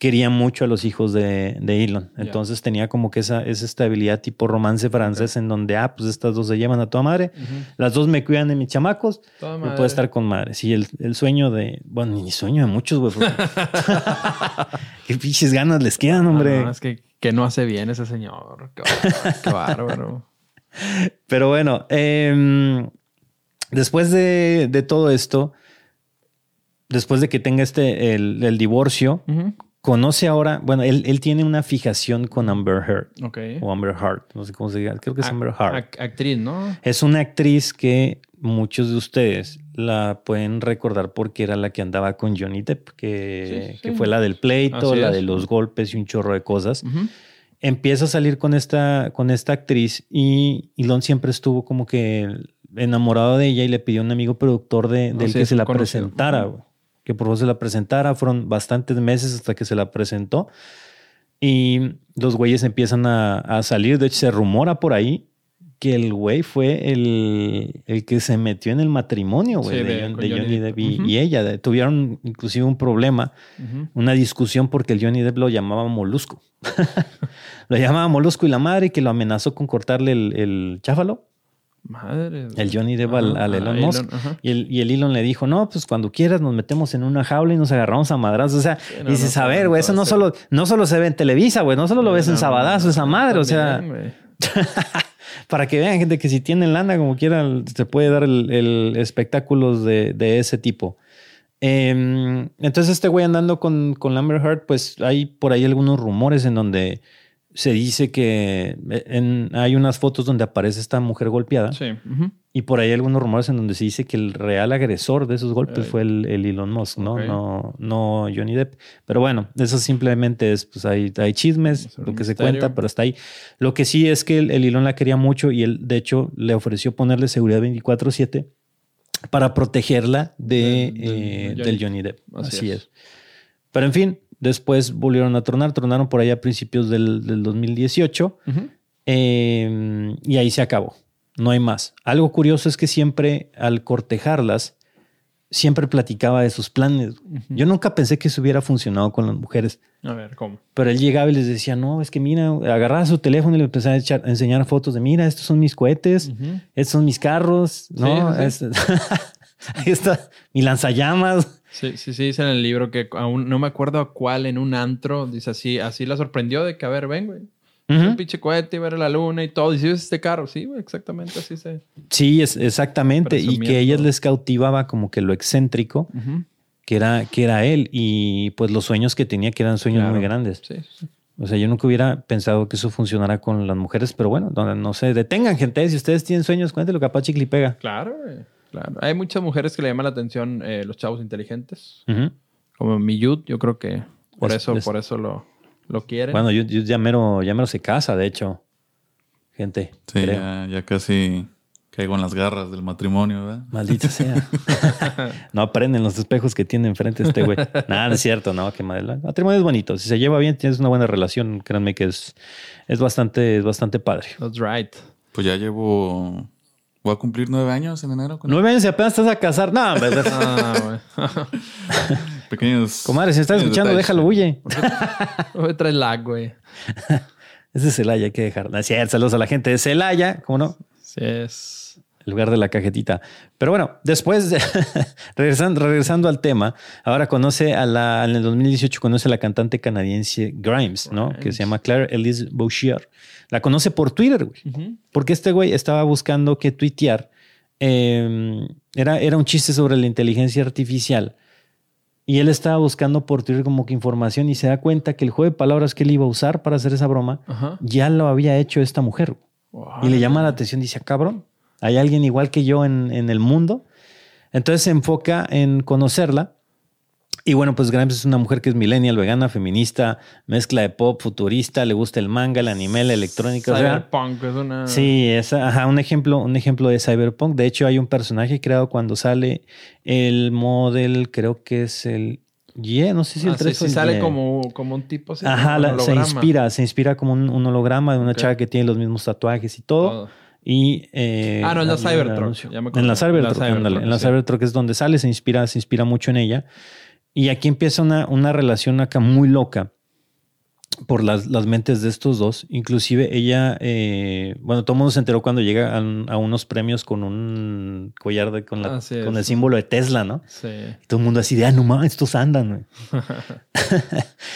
quería mucho a los hijos de, de Elon. Entonces tenía como que esa, esa estabilidad tipo romance francés en donde, ah, pues estas dos se llevan a toda madre. Las dos me cuidan de mis chamacos. Me puedo estar con madre. Sí, el, el, sueño de, bueno, ni sueño de muchos, güey. Qué pinches ganas les quedan, hombre. es que, que, no hace bien ese señor. Qué, bárbaro. Pero bueno, em, después de, de, todo esto, después de que tenga este, el, el divorcio, conoce ahora, bueno, él, él, tiene una fijación con Amber Heard. O Amber Heard, no sé cómo se diga, creo que es Amber Heard. actriz, ¿no? Es una actriz que muchos de ustedes la pueden recordar porque era la que andaba con Johnny Depp, que, que fue la del pleito, la de los golpes y un chorro de cosas. Empieza a salir con esta, con esta actriz y Elon siempre estuvo como que enamorado de ella y le pidió a un amigo productor de, del que se la presentara que por favor se la presentara. Fueron bastantes meses hasta que se la presentó. Y los güeyes empiezan a, salir. De hecho, se rumora por ahí que el güey fue el, el, que se metió en el matrimonio, güey, de, Johnny, Depp y, ella. tuvieron inclusive un problema, una discusión porque el Johnny Depp lo llamaba Molusco. lo llamaba Molusco y la madre que lo amenazó con cortarle el, el cháfalo. Madre. El Johnny Depp al, Elon Musk. y, el, y el Elon le dijo, no, pues cuando quieras nos metemos en una jaula y nos agarramos a madrazos. O sea, dices, a ver, güey, eso no solo, no solo se ve en Televisa, güey, no solo lo ves en Sabadazo, esa madre, o sea... para que vean, gente, que si tienen lana, como quieran, se puede dar el, espectáculos de, ese tipo. Em, entonces, este güey andando con, con Lambert Heart, pues hay por ahí algunos rumores en donde se dice que eh, hay unas fotos donde aparece esta mujer golpeada. Sí. Y por ahí hay algunos rumores en donde se dice que el real agresor de esos golpes fue el, Elon Musk, ¿no? ¿no? No Johnny Depp. Pero bueno, eso simplemente es, pues hay, hay chismes, lo que se cuenta, pero hasta ahí. Lo que sí es que el, Elon la quería mucho y él, de hecho, le ofreció ponerle seguridad 24-7 para protegerla de, eh, del, Johnny. Depp. Así, es. Pero en fin, Después volvieron a tronar, tronaron por ahí a principios del, 2018 em, y ahí se acabó. No hay más. Algo curioso es que siempre al cortejarlas, siempre platicaba de sus planes. Yo nunca pensé que eso hubiera funcionado con las mujeres. A ver, ¿cómo? Pero él llegaba y les decía, no, es que mira, agarraba su teléfono y le empezaba a, enseñar fotos de, mira, estos son mis cohetes, estos son mis carros, ¿no? Este, ahí está mi lanzallamas. Sí, sí, sí, dice en el libro que aún no me acuerdo a cuál en un antro, dice así, así la sorprendió de que, a ver, ven, güey. Un pinche cohete y ver la luna y todo. Y si ves este carro, sí, güey, exactamente así se. Sí, es, exactamente. Y que ellas les cautivaba como que lo excéntrico que, era, que era él. Y pues los sueños que tenía, que eran sueños muy grandes. Sí, sí. O sea, yo nunca hubiera pensado que eso funcionara con las mujeres, pero bueno, no, no sé, detengan, gente. Si ustedes tienen sueños, cuéntenlo lo que Apache pega. Claro, güey. Claro. Hay muchas mujeres que le llaman la atención eh, los chavos inteligentes. Como mi Yud, yo creo que por eso, por eso lo, lo quieren. Bueno, Yud, ya, mero, ya mero se casa, de hecho. Gente. Sí, ya, casi caigo en las garras del matrimonio, ¿verdad? Maldita sea. no aprenden los espejos que tiene enfrente este güey. Nada, es cierto, no, que madre. El matrimonio es bonito. Si se lleva bien, tienes una buena relación, créanme que es, es bastante, es bastante padre. That's right. Pues ya llevo Voy a cumplir nueve años en enero. nueve años y apenas estás a casar. No, hombre. ah, Pequeños. Comadre, si estás escuchando, déjalo, huye. Voy a traer lag, güey. Ese es Celaya, hay que dejar. No, saludos a la gente de Celaya, ¿cómo no? Sí, es. El lugar de la cajetita. Pero bueno, después, regresando, regresando al tema, ahora conoce a la, en el 2018 conoce a la cantante canadiense Grimes, ¿no? Que se llama Claire Elise Bouchier. La conoce por Twitter, güey. Porque este güey estaba buscando que tuitear. Em, era, era un chiste sobre la inteligencia artificial. Y él estaba buscando por Twitter como que información y se da cuenta que el juego de palabras que él iba a usar para hacer esa broma ya lo había hecho esta mujer. Y le llama la atención, dice, ah, cabrón, hay alguien igual que yo en, en el mundo. Entonces se enfoca en conocerla y bueno, pues Grimes es una mujer que es millennial, vegana, feminista, mezcla de pop, futurista, le gusta el manga, el anime, la electrónica. Cyberpunk es una. Sí, es ajá, un ejemplo, un ejemplo de cyberpunk. De hecho, hay un personaje creado cuando sale el model, creo que es el Yeah, no sé si el 3 ah, sí, sale como, como un tipo así, Ajá, se inspira, se inspira como un, holograma de una chava que tiene los mismos tatuajes y todo. Y, eh, ah, no, en la Cybertruck. En la Cybertruck, en la Cybertruck es donde sale, se inspira, se inspira mucho en ella. Y aquí empieza una, una relación acá muy loca por las, las, mentes de estos dos. Inclusive ella, eh, bueno, todo el mundo se enteró cuando llega a, unos premios con un collar de, con, la, ah, con el símbolo de Tesla, ¿no? Sí. todo el mundo así de, ah, no mames, estos andan.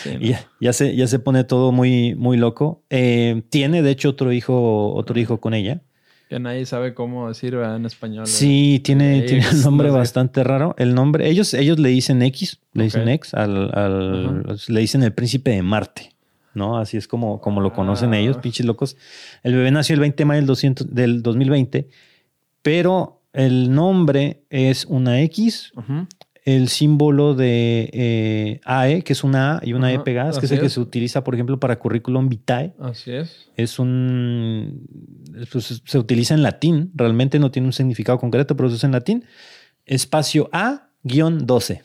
y ya, se, ya se pone todo muy, muy loco. Eh, tiene, de hecho, otro hijo, otro hijo con ella. Que nadie sabe cómo decir en español. Sí, tiene, tiene un nombre bastante raro. El nombre, ellos, ellos le dicen X, le dicen X, al, le dicen el príncipe de Marte. ¿no? Así es como, como lo conocen ah. ellos, pinches locos. El bebé nació el 20 de mayo del, 200, del 2020, pero el nombre es una X, el símbolo de eh, AE, que es una A y una E pegadas, que es el que se utiliza, por ejemplo, para currículum vitae. Así es. Es un. Pues, se utiliza en latín, realmente no tiene un significado concreto, pero se usa en latín. Espacio A-12.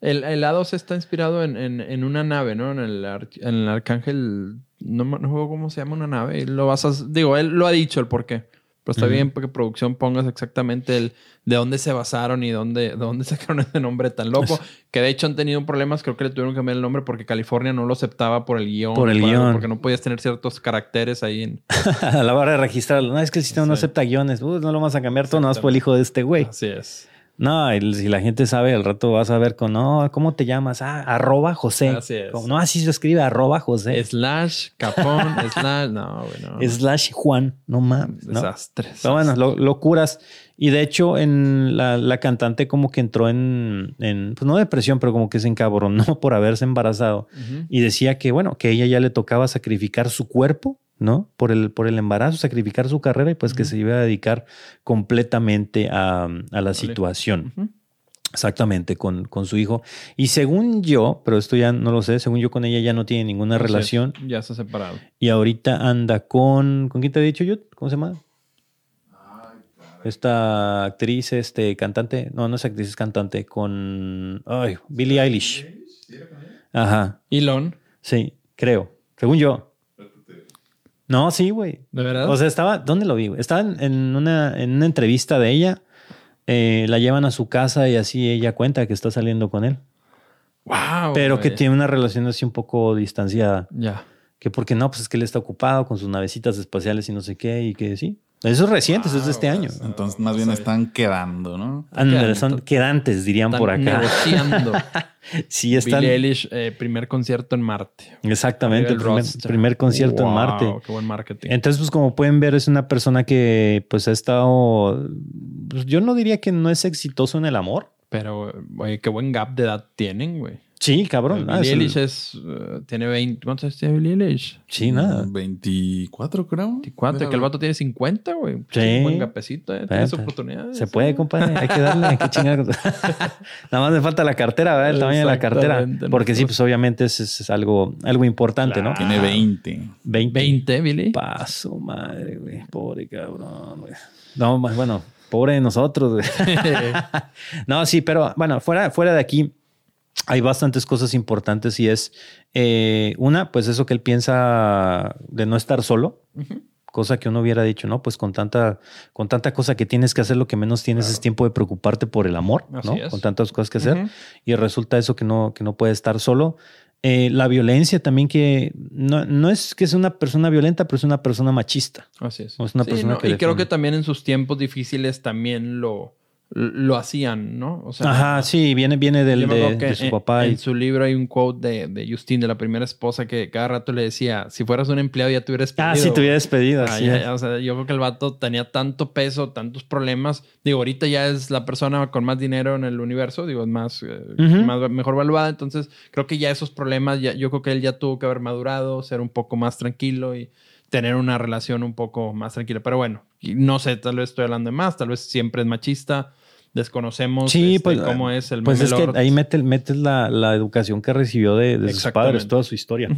el, el A2 está inspirado en, en, una nave, ¿no? En el, en el Arcángel. No, no juego cómo se llama una nave. Lo vas a, digo, él lo ha dicho el por qué. Pero está bien porque producción pongas exactamente el de dónde se basaron y dónde, de dónde sacaron ese nombre tan loco. que de hecho han tenido problemas, creo que le tuvieron que cambiar el nombre porque California no lo aceptaba por el guion. Por el guion. porque no podías tener ciertos caracteres ahí en... a la hora de registrarlo. No, es que el sistema no acepta guiones. no lo vas a cambiar todo, no más por el hijo de este güey. Así es. No, si la gente sabe, al rato vas a ver con, no, ¿cómo te llamas? Ah, arroba José. Así es. no, así se escribe, arroba José. Slash Capón, slash, no, bueno. Slash Juan, no mames. Desastres. Pero bueno, locuras. Y de hecho, en la, cantante como que entró en, en, pues no depresión, pero como que se encabronó por haberse embarazado. Y decía que, bueno, que a ella ya le tocaba sacrificar su cuerpo ¿no? Por el, por el embarazo, sacrificar su carrera y pues que se iba a dedicar completamente a, la situación. Exactamente, con, con, su hijo. Y según yo, pero esto ya no lo sé, según yo con ella ya no tiene ninguna relación. Ya se ha separado. Y ahorita anda con. ¿Con quién te he dicho yo? ¿Cómo se llama? Esta actriz, este cantante. No, no es actriz, es cantante. Con. Ay, Billie Eilish. Ajá. Elon. Sí, creo. Según yo. No, sí, güey. ¿De verdad? O sea, estaba, ¿dónde lo vi? Estaba en una, en una entrevista de ella. Eh, la llevan a su casa y así ella cuenta que está saliendo con él. Wow. Pero que tiene una relación así un poco distanciada. Ya. Que porque no, pues es que él está ocupado con sus navecitas espaciales y no sé qué, y que sí. Eso es reciente, eso es de este año. Entonces, más bien están quedando, ¿no? son quedantes, dirían por acá. Negociando. sí, están. Billie Eilish, eh, primer concierto en Marte. Exactamente, el primer, concierto en Marte. Qué buen marketing. Entonces, pues, como pueden ver, es una persona que, pues, ha estado. Pues, yo no diría que no es exitoso en el amor. Pero, oye, qué buen gap de edad tienen, güey. Sí, cabrón. Ah, Billie Eilish es, eh, tiene 20. ¿Cuántos años tiene Billie Eilish? Sí, nada. 24, creo. 24, que el vato tiene 50, güey. Sí. Un buen gapecito, eh. Tiene su oportunidad. Se puede, compadre. Hay que darle, hay que chingar. Nada más me falta la cartera, ¿verdad? El tamaño de la cartera. Porque sí, pues obviamente es, es algo, algo importante, ¿no? Tiene 20. 20. 20, Billy. Paso, madre, güey. Pobre cabrón, güey. No, bueno, pobre de nosotros, güey. no, sí, pero bueno, fuera, fuera de aquí hay bastantes cosas importantes y es eh, una, pues eso que él piensa de no estar solo, cosa que uno hubiera dicho, no, pues con tanta, con tanta cosa que tienes que hacer, lo que menos tienes es tiempo de preocuparte por el amor, ¿no? Con tantas cosas que hacer y resulta eso que no, que no puede estar solo. Eh, la violencia también que no, no, es que es una persona violenta, pero es una persona machista. Así es. es una persona y creo que también en sus tiempos difíciles también lo, lo hacían, ¿no? O sea, Ajá, sí, viene, viene del, de, su papá. En, su libro hay un quote de, de Justin, de la primera esposa, que cada rato le decía, si fueras un empleado ya te hubieras despedido. Ah, sí, te hubieras despedido. Ah, o sea, yo creo que el vato tenía tanto peso, tantos problemas. Digo, ahorita ya es la persona con más dinero en el universo, digo, es más, eh, más mejor valuada. Entonces, creo que ya esos problemas, ya, yo creo que él ya tuvo que haber madurado, ser un poco más tranquilo y tener una relación un poco más tranquila. Pero bueno, no sé, tal vez estoy hablando de más, tal vez siempre es machista desconocemos este, pues, cómo es el Pues es que ahí metes, la, la, educación que recibió de, de sus padres, toda su historia.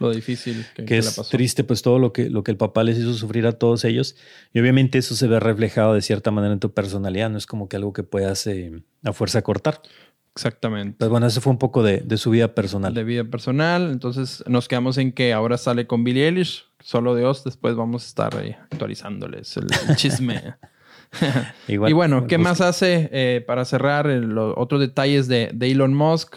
Lo difícil que, que, es triste, pues todo lo que, lo que el papá les hizo sufrir a todos ellos. Y obviamente eso se ve reflejado de cierta manera en tu personalidad. No es como que algo que puedas eh, a fuerza cortar. Exactamente. Pues bueno, eso fue un poco de, de, su vida personal. De vida personal. Entonces nos quedamos en que ahora sale con Billie Eilish. Solo Dios. Después vamos a estar ahí actualizándoles el chisme. y bueno, ¿qué más hace eh, para cerrar los otros detalles de, Elon Musk?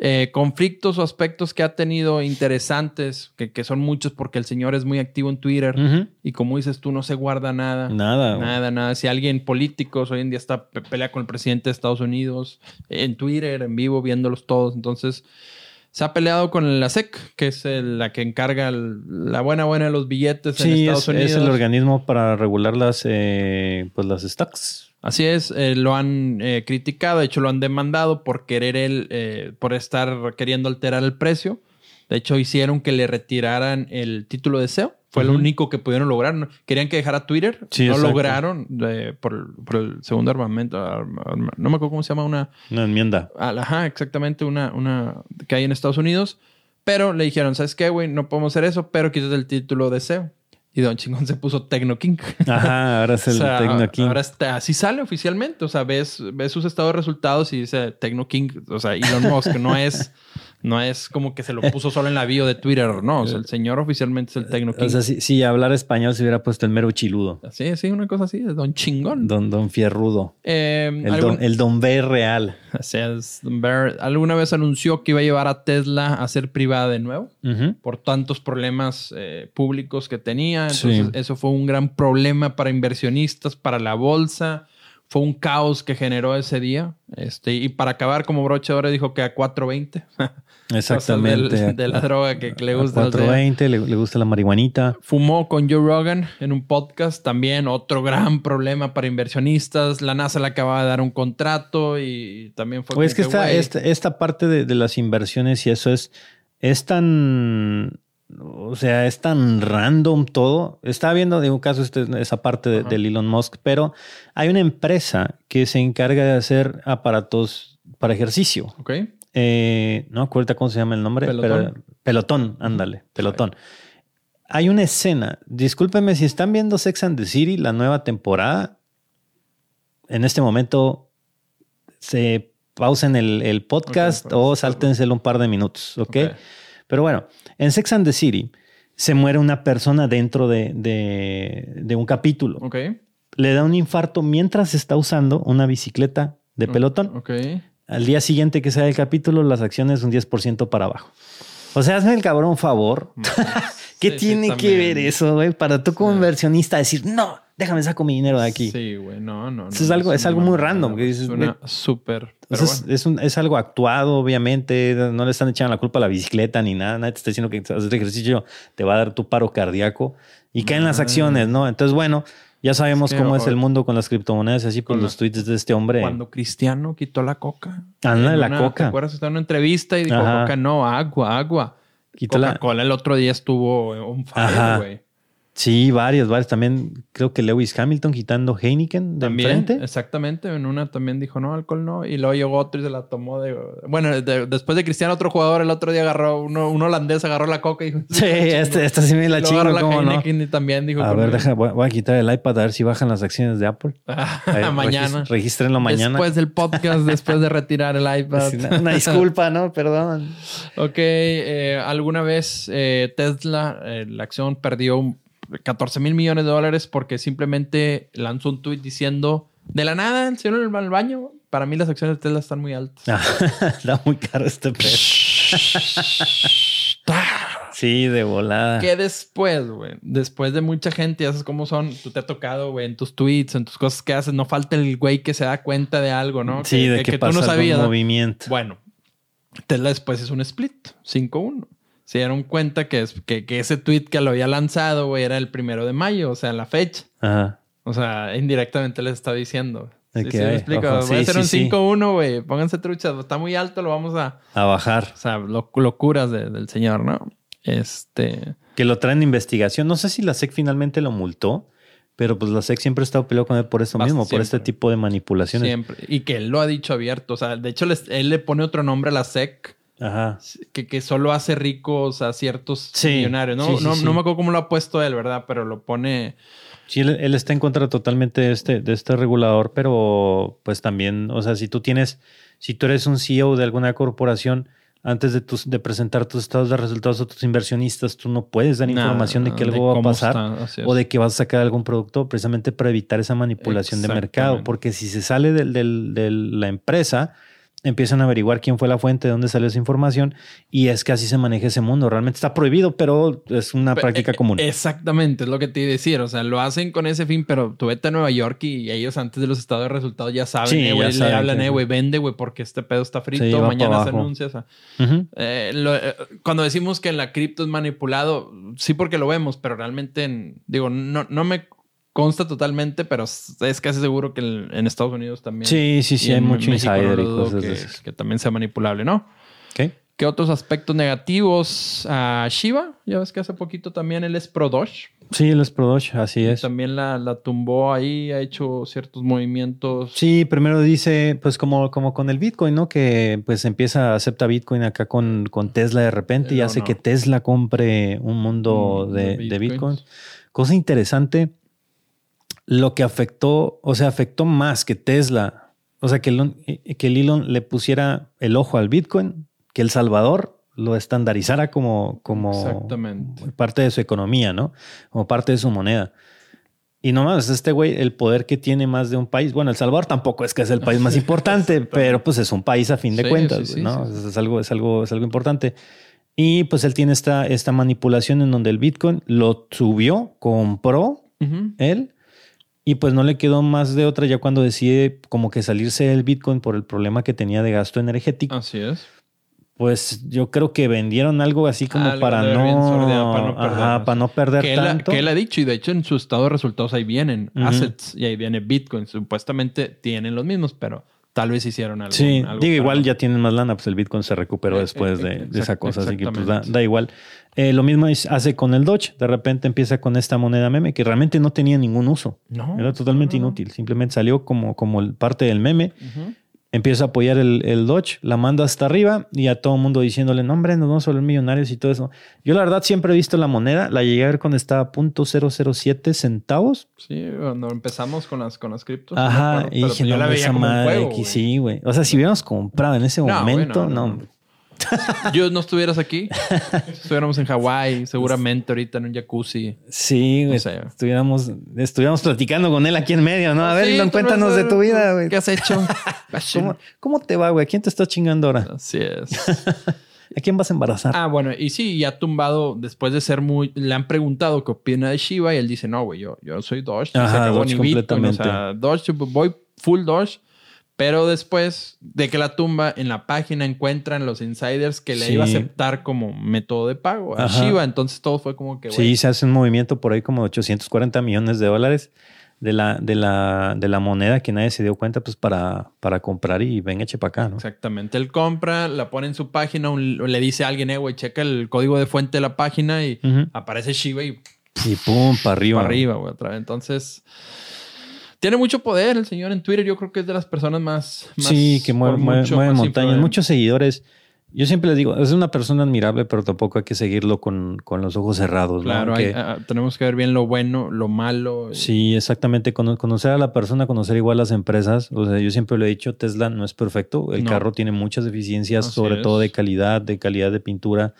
Eh, conflictos o aspectos que ha tenido interesantes, que, son muchos porque el señor es muy activo en Twitter y como dices tú, no se guarda nada. Nada. Nada, nada. Si alguien político hoy en día está pelea con el presidente de Estados Unidos en Twitter, en vivo, viéndolos todos. Entonces, se ha peleado con la SEC, que es la que encarga la buena buena de los billetes en Estados Unidos. es el organismo para regular las, eh, pues las stocks. Así es, eh, lo han eh, criticado, de hecho lo han demandado por querer él, por estar queriendo alterar el precio. De hecho, hicieron que le retiraran el título de SEO. Fue lo único que pudieron lograr. Querían que dejara Twitter. no lograron por, el segundo armamento. No me acuerdo cómo se llama una... Una enmienda. Ajá, exactamente. Una, una que hay en Estados Unidos. Pero le dijeron, ¿sabes qué, güey? No podemos hacer eso, pero quítate el título de SEO. Y Don Chingón se puso Tecno King. Ajá, ahora es el Tecno King. Ahora está, así sale oficialmente. O sea, ves, ves sus estados de resultados y dice Tecno King. O sea, Elon Musk no es no es como que se lo puso solo en la bio de Twitter, no. O sea, el señor oficialmente es el Tecno King. O sea, si, hablar español se hubiera puesto el mero chiludo. Sí, sí, una cosa así, Don Chingón. Don, don Fierrudo. Eh, el, don, el Don B real. Bear alguna vez anunció que iba a llevar a Tesla a ser privada de nuevo por tantos problemas eh, públicos que tenía. Entonces, eso fue un gran problema para inversionistas, para la bolsa fue un caos que generó ese día. Este, y para acabar como broche ahora dijo que a 420. Exactamente. de la droga que, le gusta. 420, le, gusta la marihuanita. Fumó con Joe Rogan en un podcast. También otro gran problema para inversionistas. La NASA le acaba de dar un contrato y también fue... Pues es que, esta, esta, parte de, de, las inversiones y eso es, es tan o sea, es tan random todo. Estaba viendo de un caso este, esa parte de, Elon Musk, pero hay una empresa que se encarga de hacer aparatos para ejercicio. Ok. Eh, no acuerdo cómo se llama el nombre. Pelotón. pelotón, ándale, pelotón. Hay una escena, discúlpenme si están viendo Sex and the City, la nueva temporada. En este momento se pausen el, el podcast o sáltenselo un par de minutos, ¿ok? Pero bueno, en Sex and the City se muere una persona dentro de, de, un capítulo. Ok. Le da un infarto mientras está usando una bicicleta de pelotón. Ok. Al día siguiente que sea el capítulo, las acciones un 10% para abajo. O sea, hazme el cabrón favor. ¿Qué tiene que ver eso, güey? Para tú como inversionista decir, no, déjame saco mi dinero de aquí. Sí, güey, no, no. es algo, es algo muy random. Que dices, súper. Es, es, un, es, algo actuado, obviamente. No le están echando la culpa a la bicicleta ni nada. Nadie te está diciendo que hacer ejercicio te va a dar tu paro cardíaco y caen las acciones, ¿no? Entonces, bueno, ya sabemos cómo es el mundo con las criptomonedas, así por los tweets de este hombre. Cuando Cristiano quitó la coca. Anda, la coca. ¿Te acuerdas? Estaba en una entrevista y dijo, coca no, agua, agua. Coca-Cola el otro día estuvo un fire, güey. Sí, varios, varios. También creo que Lewis Hamilton quitando Heineken de también, Exactamente. En una también dijo no, alcohol no. Y luego llegó otro y se la tomó de. Bueno, después de Cristiano, otro jugador, el otro día agarró, uno, un holandés agarró la coca y dijo. Sí, este, esta sí me la chingo. la Heineken y también dijo. A ver, deja, voy, a quitar el iPad a ver si bajan las acciones de Apple. mañana. Regístrenlo mañana. Después del podcast, después de retirar el iPad. una, disculpa, ¿no? Perdón. Ok. Eh, alguna vez eh, Tesla, eh, la acción perdió un 14 mil millones de dólares porque simplemente lanzó un tweet diciendo de la nada el señor el baño. Para mí las acciones de Tesla están muy altas. Está muy caro este precio. sí, de volada. Que después, güey, después de mucha gente, ya sabes cómo son, tú te ha tocado, güey, en tus tweets, en tus cosas que haces, no falta el güey que se da cuenta de algo, ¿no? Sí, de que, tú no sabías. movimiento. Bueno, Tesla después es un split, 5-1 se dieron cuenta que, que, que ese tweet que lo había lanzado, güey, era el primero de mayo, o sea, la fecha. Ajá. O sea, indirectamente les está diciendo. Sí, sí, me explico. Voy a hacer un 5-1, güey. Pónganse truchas. Está muy alto, lo vamos a... A bajar. O sea, locuras del señor, ¿no? Este... Que lo traen de investigación. No sé si la SEC finalmente lo multó, pero pues la SEC siempre ha estado peleado con él por eso mismo, por este tipo de manipulaciones. Siempre. Y que él lo ha dicho abierto. O sea, de hecho, él le pone otro nombre a la SEC Ajá. Que, que, solo hace ricos a ciertos millonarios. No, no, no, me acuerdo cómo lo ha puesto él, ¿verdad? Pero lo pone. Sí, él, está en contra totalmente de este, de este regulador, pero pues también, o sea, si tú tienes, si tú eres un CEO de alguna corporación, antes de, tus, de presentar tus estados de resultados a tus inversionistas, tú no puedes dar información de que algo va a pasar o de que vas a sacar algún producto precisamente para evitar esa manipulación de mercado. Porque si se sale de la empresa, empiezan a averiguar quién fue la fuente, de dónde salió esa información y es que así se maneja ese mundo. Realmente está prohibido, pero es una práctica eh, común. Exactamente, es lo que te iba a decir. O sea, lo hacen con ese fin, pero tú vete a Nueva York y ellos antes de los estados de resultados ya saben, sí, eh, güey, le hablan, eh, güey, vende, güey, porque este pedo está frito, mañana se anuncia. O sea, cuando decimos que la cripto es manipulado, sí porque lo vemos, pero realmente, digo, no, no me consta totalmente, pero es casi seguro que en Estados Unidos también. Sí, sí, sí, hay mucho insider y cosas que, que también sea manipulable, ¿no? ¿Qué? ¿Qué otros aspectos negativos? a Shiva, ya ves que hace poquito también él es pro Doge. Sí, él es pro Doge, así es. También la, la, tumbó ahí, ha hecho ciertos movimientos. Sí, primero dice, pues como, como con el Bitcoin, ¿no? Que pues empieza, acepta Bitcoin acá con, con Tesla de repente y hace que Tesla compre un mundo mm, de, de Bitcoin cosa interesante, lo que afectó, o sea, afectó más que Tesla, o sea, que, que el Elon le pusiera el ojo al Bitcoin, que El Salvador lo estandarizara como, como parte de su economía, ¿no? Como parte de su moneda. Y no más, este güey, el poder que tiene más de un país. Bueno, El Salvador tampoco es que es el país más importante, pero pues es un país a fin de cuentas, ¿no? es, algo, es, algo, es algo importante. Y pues él tiene esta, esta manipulación en donde el Bitcoin lo subió, compró él, y pues no le quedó más de otra ya cuando decide como que salirse del Bitcoin por el problema que tenía de gasto energético. Así es pues yo creo que vendieron algo así como para, no, para, no, perder, que tanto. Él, que él ha dicho, y de hecho en su estado de resultados ahí vienen assets y ahí viene Bitcoin. Supuestamente tienen los mismos, pero tal vez hicieron algo. Sí, digo, igual ya tienen más lana, pues el Bitcoin se recuperó eh, después de, de, esa cosa, así que pues da, igual. Eh, lo mismo hace con el Doge, de repente empieza con esta moneda meme que realmente no tenía ningún uso. No. Era totalmente inútil, simplemente salió como, como parte del meme empieza a apoyar el, el, Dodge, la manda hasta arriba y a todo el mundo diciéndole, no, hombre, nos vamos a volver millonarios y todo eso. Yo la verdad siempre he visto la moneda, la llegué a ver cuando estaba a .007 centavos. Sí, cuando empezamos con las, con las criptos. Ajá, y dije, la veía esa madre sí, güey. O sea, si hubiéramos comprado en ese momento, no Yo no estuvieras aquí, estuviéramos en Hawái, seguramente ahorita en un jacuzzi. Sí, güey. estuviéramos, estuviéramos platicando con él aquí en medio, ¿no? A ver, cuéntanos de tu vida, güey. ¿Qué has hecho? ¿Cómo, te va, güey? ¿Quién te está chingando ahora? Así es. ¿A quién vas a embarazar? Ah, bueno, y sí, ya tumbado después de ser muy. Le han preguntado qué opina de Shiva y él dice: No, güey, yo, yo soy Doge. Ajá, Doge completamente. o sea, Doge, voy full Doge. Pero después de que la tumba, en la página encuentran los insiders que le iba a aceptar como método de pago a Shiva. Entonces todo fue como que. Sí, se hace un movimiento por ahí como de 840 millones de dólares de la, de la, de la moneda que nadie se dio cuenta pues para, para comprar y venga, eche para acá, ¿no? Exactamente. Él compra, la pone en su página, le dice a alguien, eh, güey, checa el código de fuente de la página y aparece Shiva y. Y pum, para arriba. Para arriba, güey, otra vez. Entonces. Tiene mucho poder el señor en Twitter. Yo creo que es de las personas más. sí, que mueve, montañas. Muchos seguidores. Yo siempre les digo, es una persona admirable, pero tampoco hay que seguirlo con, con los ojos cerrados. Claro, ah, tenemos que ver bien lo bueno, lo malo. Sí, exactamente. Conocer a la persona, conocer igual las empresas. O sea, yo siempre lo he dicho, Tesla no es perfecto. El carro tiene muchas deficiencias, sobre todo de calidad, de calidad de pintura.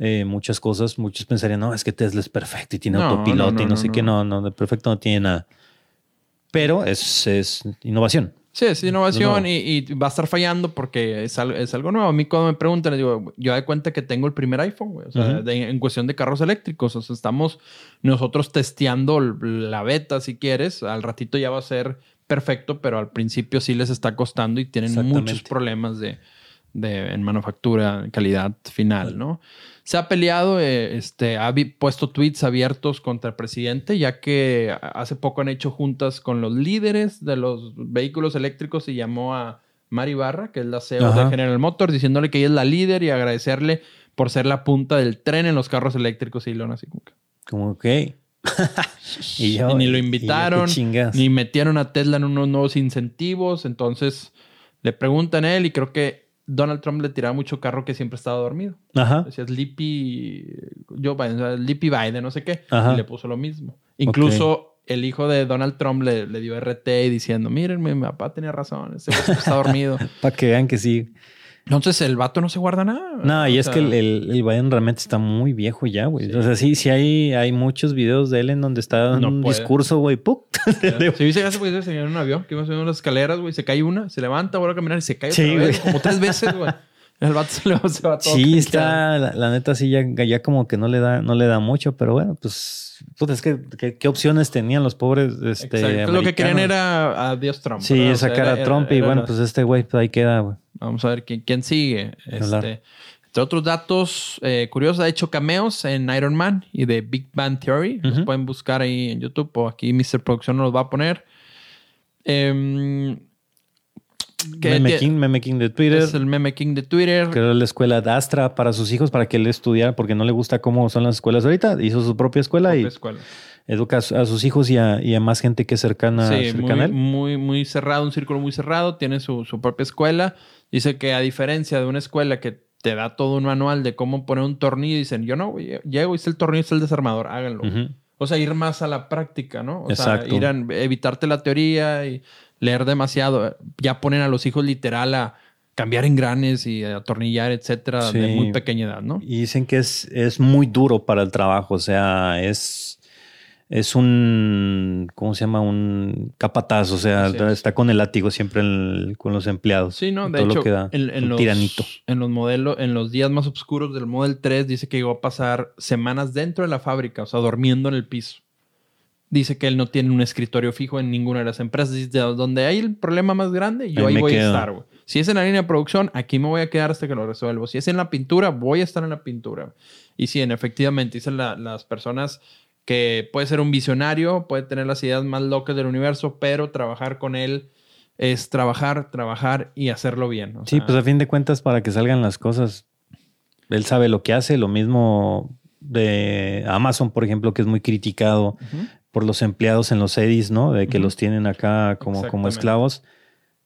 Eh, muchas cosas. Muchos pensarían, no, es que Tesla es perfecto y tiene autopiloto y no, sé qué. No, no, de perfecto no tiene nada pero es, es innovación. Sí, es innovación y, va a estar fallando porque es algo, es algo nuevo. A mí cuando me preguntan, les digo, yo doy cuenta que tengo el primer iPhone, güey. O sea, en cuestión de carros eléctricos. O sea, estamos nosotros testeando la beta, si quieres. Al ratito ya va a ser perfecto, pero al principio sí les está costando y tienen muchos problemas de, de, en manufactura, calidad final, ¿no? Se ha peleado, eh, este, ha puesto tweets abiertos contra el presidente, ya que hace poco han hecho juntas con los líderes de los vehículos eléctricos y llamó a Mari Barra, que es la CEO de General Motors, diciéndole que ella es la líder y agradecerle por ser la punta del tren en los carros eléctricos y León así como que. Como que. y, ni lo invitaron, ni metieron a Tesla en unos nuevos incentivos. Entonces le preguntan a él y creo que Donald Trump le tiraba mucho carro que siempre estaba dormido. Ajá. Decía Sleepy, Joe Biden, Sleepy Biden, no sé qué. Y le puso lo mismo. Incluso el hijo de Donald Trump le, le dio RT diciendo, miren, mi papá tenía razón, ese está dormido. Para que vean que sí. Entonces el vato no se guarda nada. No, y es que el, el, Biden realmente está muy viejo ya, güey. O sea, sí, sí hay, hay muchos videos de él en donde está dando un discurso, güey. Se viste hace poquito en un avión que iba subiendo unas escaleras, güey. Se cae una, se levanta, vuelve a caminar y se cae sí, otra vez, como tres veces, güey. El vato se, le, va todo. Sí, está, la, neta, sí, ya, ya como que no le da, no le da mucho, pero bueno, pues, pues es que, ¿qué opciones tenían los pobres? Este, Exacto. Lo que querían era a Dios Trump. Sí, sacar a Trump y bueno, pues este güey, pues ahí queda, güey. Vamos a ver quién, quién sigue. Este, entre otros datos eh, curiosos, ha hecho cameos en Iron Man y de Big Bang Theory. Los pueden buscar ahí en YouTube o aquí Mr. Producción nos los va a poner. Eh, Meme King, Meme King de Twitter. Es el Meme King de Twitter. Creó la escuela de Astra para sus hijos para que él estudiara porque no le gusta cómo son las escuelas ahorita. Hizo su propia escuela y educa a sus hijos y a, más gente que es cercana, sí, muy, a él. Muy, muy cerrado, un círculo muy cerrado. Tiene su, propia escuela. Dice que a diferencia de una escuela que te da todo un manual de cómo poner un tornillo, dicen, yo no, llego, hice el tornillo, hice el desarmador, háganlo. O O sea, ir más a la práctica, ¿no? O sea, ir a evitarte la teoría y leer demasiado. Ya ponen a los hijos literal a cambiar engranes y atornillar, etcétera, de muy pequeña edad, ¿no? Y dicen que es, es muy duro para el trabajo, o sea, es es un, ¿cómo se llama? Un capataz, o sea, está con el látigo siempre con los empleados. Sí, no, de hecho, en, los, tiranito. En los modelos, en los días más oscuros del Model 3 dice que llegó a pasar semanas dentro de la fábrica, o sea, durmiendo en el piso. Dice que él no tiene un escritorio fijo en ninguna de las empresas. Dice, donde hay el problema más grande, yo ahí, voy a estar, güey. Si es en la línea de producción, aquí me voy a quedar hasta que lo resuelvo. Si es en la pintura, voy a estar en la pintura. Y sí, en, efectivamente, dicen las personas que puede ser un visionario, puede tener las ideas más locas del universo, pero trabajar con él es trabajar, trabajar y hacerlo bien. sí, pues a fin de cuentas, para que salgan las cosas, él sabe lo que hace, lo mismo de Amazon, por ejemplo, que es muy criticado por los empleados en los edis, ¿no? De que los tienen acá como, como esclavos.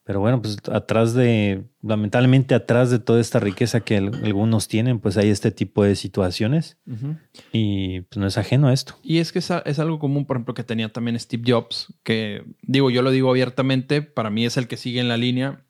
Pero bueno, pues atrás de, lamentablemente atrás de toda esta riqueza que algunos tienen, pues hay este tipo de situaciones y pues no es ajeno a esto. Y es que es, algo común, por ejemplo, que tenía también Steve Jobs, que digo, yo lo digo abiertamente, para mí es el que sigue en la línea.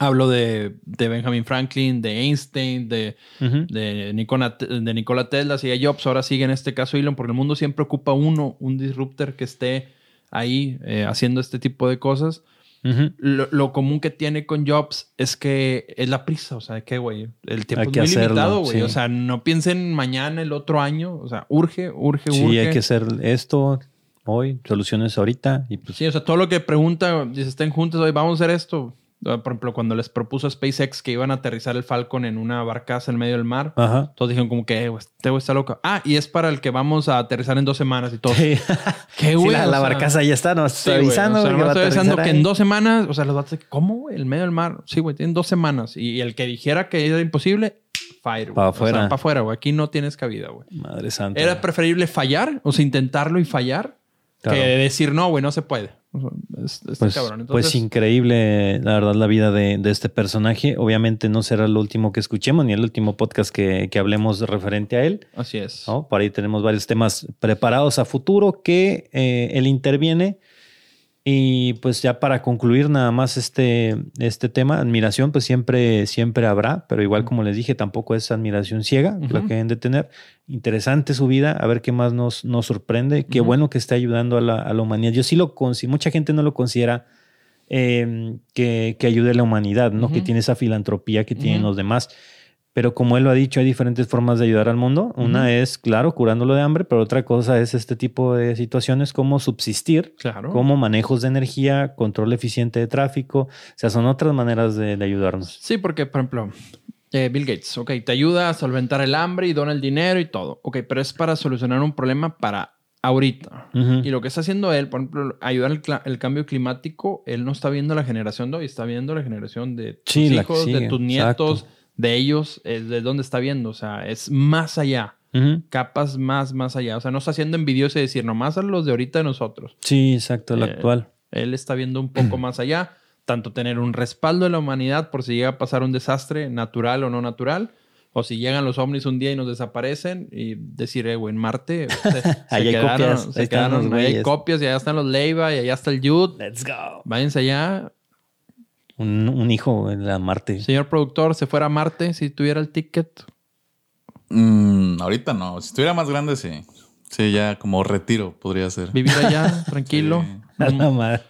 Hablo de, Benjamin Franklin, de Einstein, de, de, Nikola, de Nikola Tesla, sigue Jobs, ahora sigue en este caso Elon, porque el mundo siempre ocupa uno, un disruptor que esté ahí eh, haciendo este tipo de cosas lo, común que tiene con Jobs es que es la prisa, o sea, que, güey, el tiempo es muy limitado, güey. O sea, no piensen mañana, el otro año, o sea, urge, urge, urge. Sí, hay que hacer esto hoy, soluciones ahorita. Y pues... Sí, o sea, todo lo que pregunta, dice, estén juntos hoy, vamos a hacer esto. Por ejemplo, cuando les propuso a SpaceX que iban a aterrizar el Falcon en una barcaza en medio del mar, todos dijeron como que, eh, este güey está loco. Ah, y es para el que vamos a aterrizar en dos semanas y todo. Sí. Qué güey. la, barcaza ya está, nos está avisando. que, estoy avisando que en dos semanas, o sea, los vatos, ¿cómo, güey? El medio del mar. Sí, güey, tienen dos semanas. Y, el que dijera que era imposible, fire, Para afuera. para afuera, güey. Aquí no tienes cabida, güey. Madre santa. Era preferible fallar, o sea, intentarlo y fallar, que decir, no, güey, no se puede. Pues, pues, increíble, la verdad, la vida de, este personaje. Obviamente no será el último que escuchemos, ni el último podcast que, hablemos referente a él. Así es. Por ahí tenemos varios temas preparados a futuro que eh, él interviene y pues ya para concluir nada más este, este tema, admiración pues siempre, siempre habrá, pero igual como les dije, tampoco es admiración ciega lo que deben de tener. Interesante su vida, a ver qué más nos, nos sorprende. Qué bueno que esté ayudando a la, a la, humanidad. Yo sí lo considero, mucha gente no lo considera em, que, que, ayude a la humanidad, ¿no? Que tiene esa filantropía que tienen los demás. Pero como él lo ha dicho, hay diferentes formas de ayudar al mundo. Una es, claro, curándolo de hambre, pero otra cosa es este tipo de situaciones como subsistir, claro. como manejos de energía, control eficiente de tráfico. O sea, son otras maneras de, ayudarnos. Sí, porque, por ejemplo, eh, Bill Gates, ok, te ayuda a solventar el hambre y dona el dinero y todo. Ok, pero es para solucionar un problema para ahorita. Y lo que está haciendo él, por ejemplo, ayudar el, el, cambio climático, él no está viendo la generación de hoy, está viendo la generación de tus hijos, de tus nietos de ellos es de dónde está viendo. O sea, es más allá. Capas más, más allá. O sea, no está haciendo envidioso y decir nomás a los de ahorita de nosotros. Sí, exacto, el eh, actual. Él está viendo un poco más allá. Tanto tener un respaldo de la humanidad por si llega a pasar un desastre natural o no natural. O si llegan los ovnis un día y nos desaparecen y decir, eh, güey, en Marte se, hay copias. Se quedaron, hay copias y allá están los Leiva y allá está el Jude. Let's go. Váyanse allá un, hijo en la Marte. Señor productor, ¿se fuera a Marte si tuviera el ticket? Mm, ahorita no. Si estuviera más grande, sí. Sí, ya como retiro podría ser. Vivir allá, tranquilo. Nada más.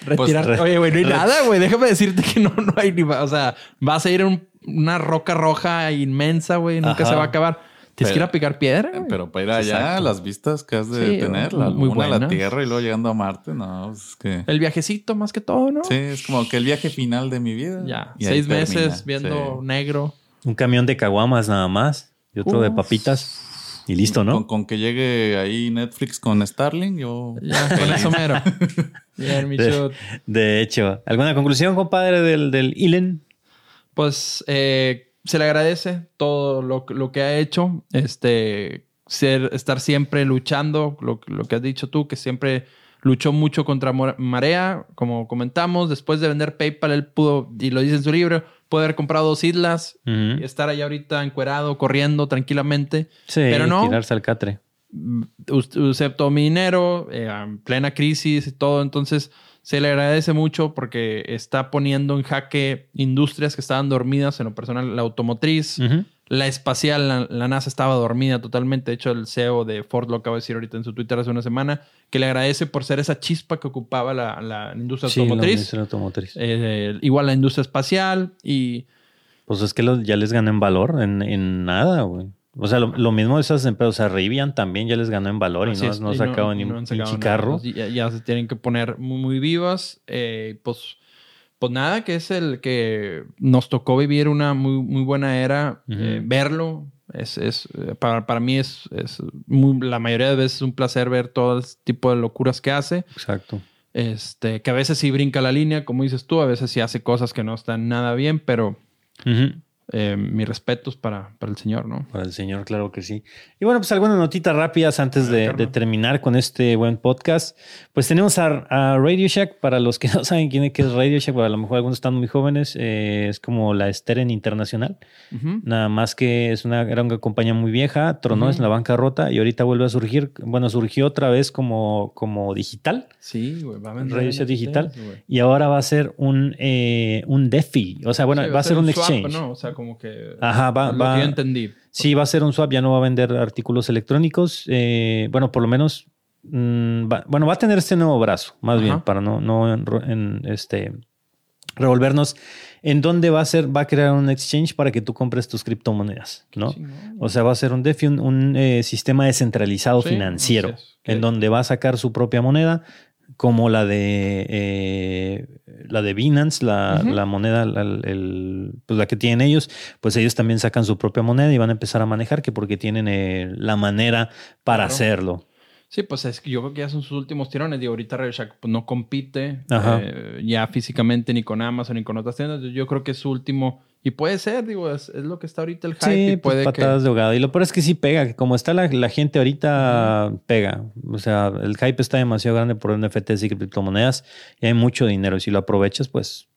Retirar. Pues, Oye, güey, no hay nada, güey. Déjame decirte que no, no hay ni. O sea, vas a ir a una roca roja inmensa, güey. Nunca se va a acabar. Tienes que ir a picar piedra. Pero para ir allá, las vistas que has de tener, la luna, la tierra y luego llegando a Marte, no, pues es que. El viajecito más que todo, ¿no? Sí, es como que el viaje final de mi vida. Ya, seis meses viendo negro. Un camión de caguamas nada más y otro de papitas. Y listo, ¿no? Con, que llegue ahí Netflix con Starling, yo. Ya, con eso mero. de, de, hecho, ¿alguna conclusión, compadre, del, del Ilen? Pues eh, se le agradece todo lo, que ha hecho, este, ser, estar siempre luchando, lo, que has dicho tú, que siempre luchó mucho contra Marea, como comentamos, después de vender PayPal, él pudo, y lo dice en su libro, puede haber comprado dos islas y estar ahí ahorita encuerado, corriendo tranquilamente. Sí, pero no. tirarse al catre. usé todo mi dinero, eh, en plena crisis y todo, entonces se le agradece mucho porque está poniendo en jaque industrias que estaban dormidas, en lo personal, la automotriz, la espacial, la, NASA estaba dormida totalmente. De hecho, el CEO de Ford lo acaba de decir ahorita en su Twitter hace una semana, que le agradece por ser esa chispa que ocupaba la, industria automotriz. automotriz. Eh, igual la industria espacial y... Pues es que ya les ganan valor en, en nada, güey. O sea, lo, mismo de esas empresas, o sea, Rivian también ya les ganó en valor y no, no sacaban ni un chicarro. Ya, se tienen que poner muy, muy vivas. Eh, pues pues nada, que es el que nos tocó vivir una muy, muy buena era, eh, verlo. Es, es para, para, mí es, es la mayoría de veces un placer ver todo el tipo de locuras que hace. Exacto. Este, que a veces sí brinca la línea, como dices tú, a veces sí hace cosas que no están nada bien, pero eh, mis respetos para, para, el señor, ¿no? Para el señor, claro que sí. Y bueno, pues algunas notitas rápidas antes de, terminar con este buen podcast. Pues tenemos a, Radio Shack, para los que no saben quién es, Radio Shack, a lo mejor algunos están muy jóvenes, eh, es como la Steren Internacional. Nada más que es una gran compañía muy vieja, tronó es la bancarrota y ahorita vuelve a surgir, bueno, surgió otra vez como, como digital. Sí, güey, va a vender. Radio Shack digital. y ahora va a ser un, eh, un DeFi, o sea, bueno, va, a ser un, exchange. ¿no? O sea, como que. Ajá, va. va yo entendí. Sí, va a ser un swap, ya no va a vender artículos electrónicos. Eh, bueno, por lo menos. Mm, bueno, va a tener este nuevo brazo, más bien, para no, no en, este, revolvernos. En dónde va a ser, va a crear un exchange para que tú compres tus criptomonedas, ¿no? O sea, va a ser un DeFi, un, eh, sistema descentralizado financiero, en donde va a sacar su propia moneda, como la de eh, la de Binance, la, moneda, la, el, pues la que tienen ellos, pues ellos también sacan su propia moneda y van a empezar a manejar, que porque tienen eh, la manera para hacerlo. Sí, pues es que yo creo que ya son sus últimos tirones. Y ahorita RedShack pues, no compite eh, ya físicamente ni con Amazon ni con otras tiendas. Yo creo que es su último y puede ser, digo, es, lo que está ahorita el hype. Sí, y pues, puede patadas de ahogado. Y lo peor es que sí pega, que como está la, gente ahorita, pega. O sea, el hype está demasiado grande por NFTs y criptomonedas y hay mucho dinero. Y si lo aprovechas, pues.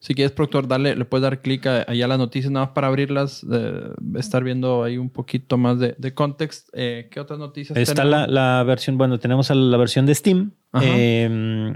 Si quieres, productor, dale, le puedes dar clic allá a las noticias nada más para abrirlas, estar viendo ahí un poquito más de, de context. Eh, ¿Qué otras noticias Está la, la, versión, bueno, tenemos la versión de Steam. Eh,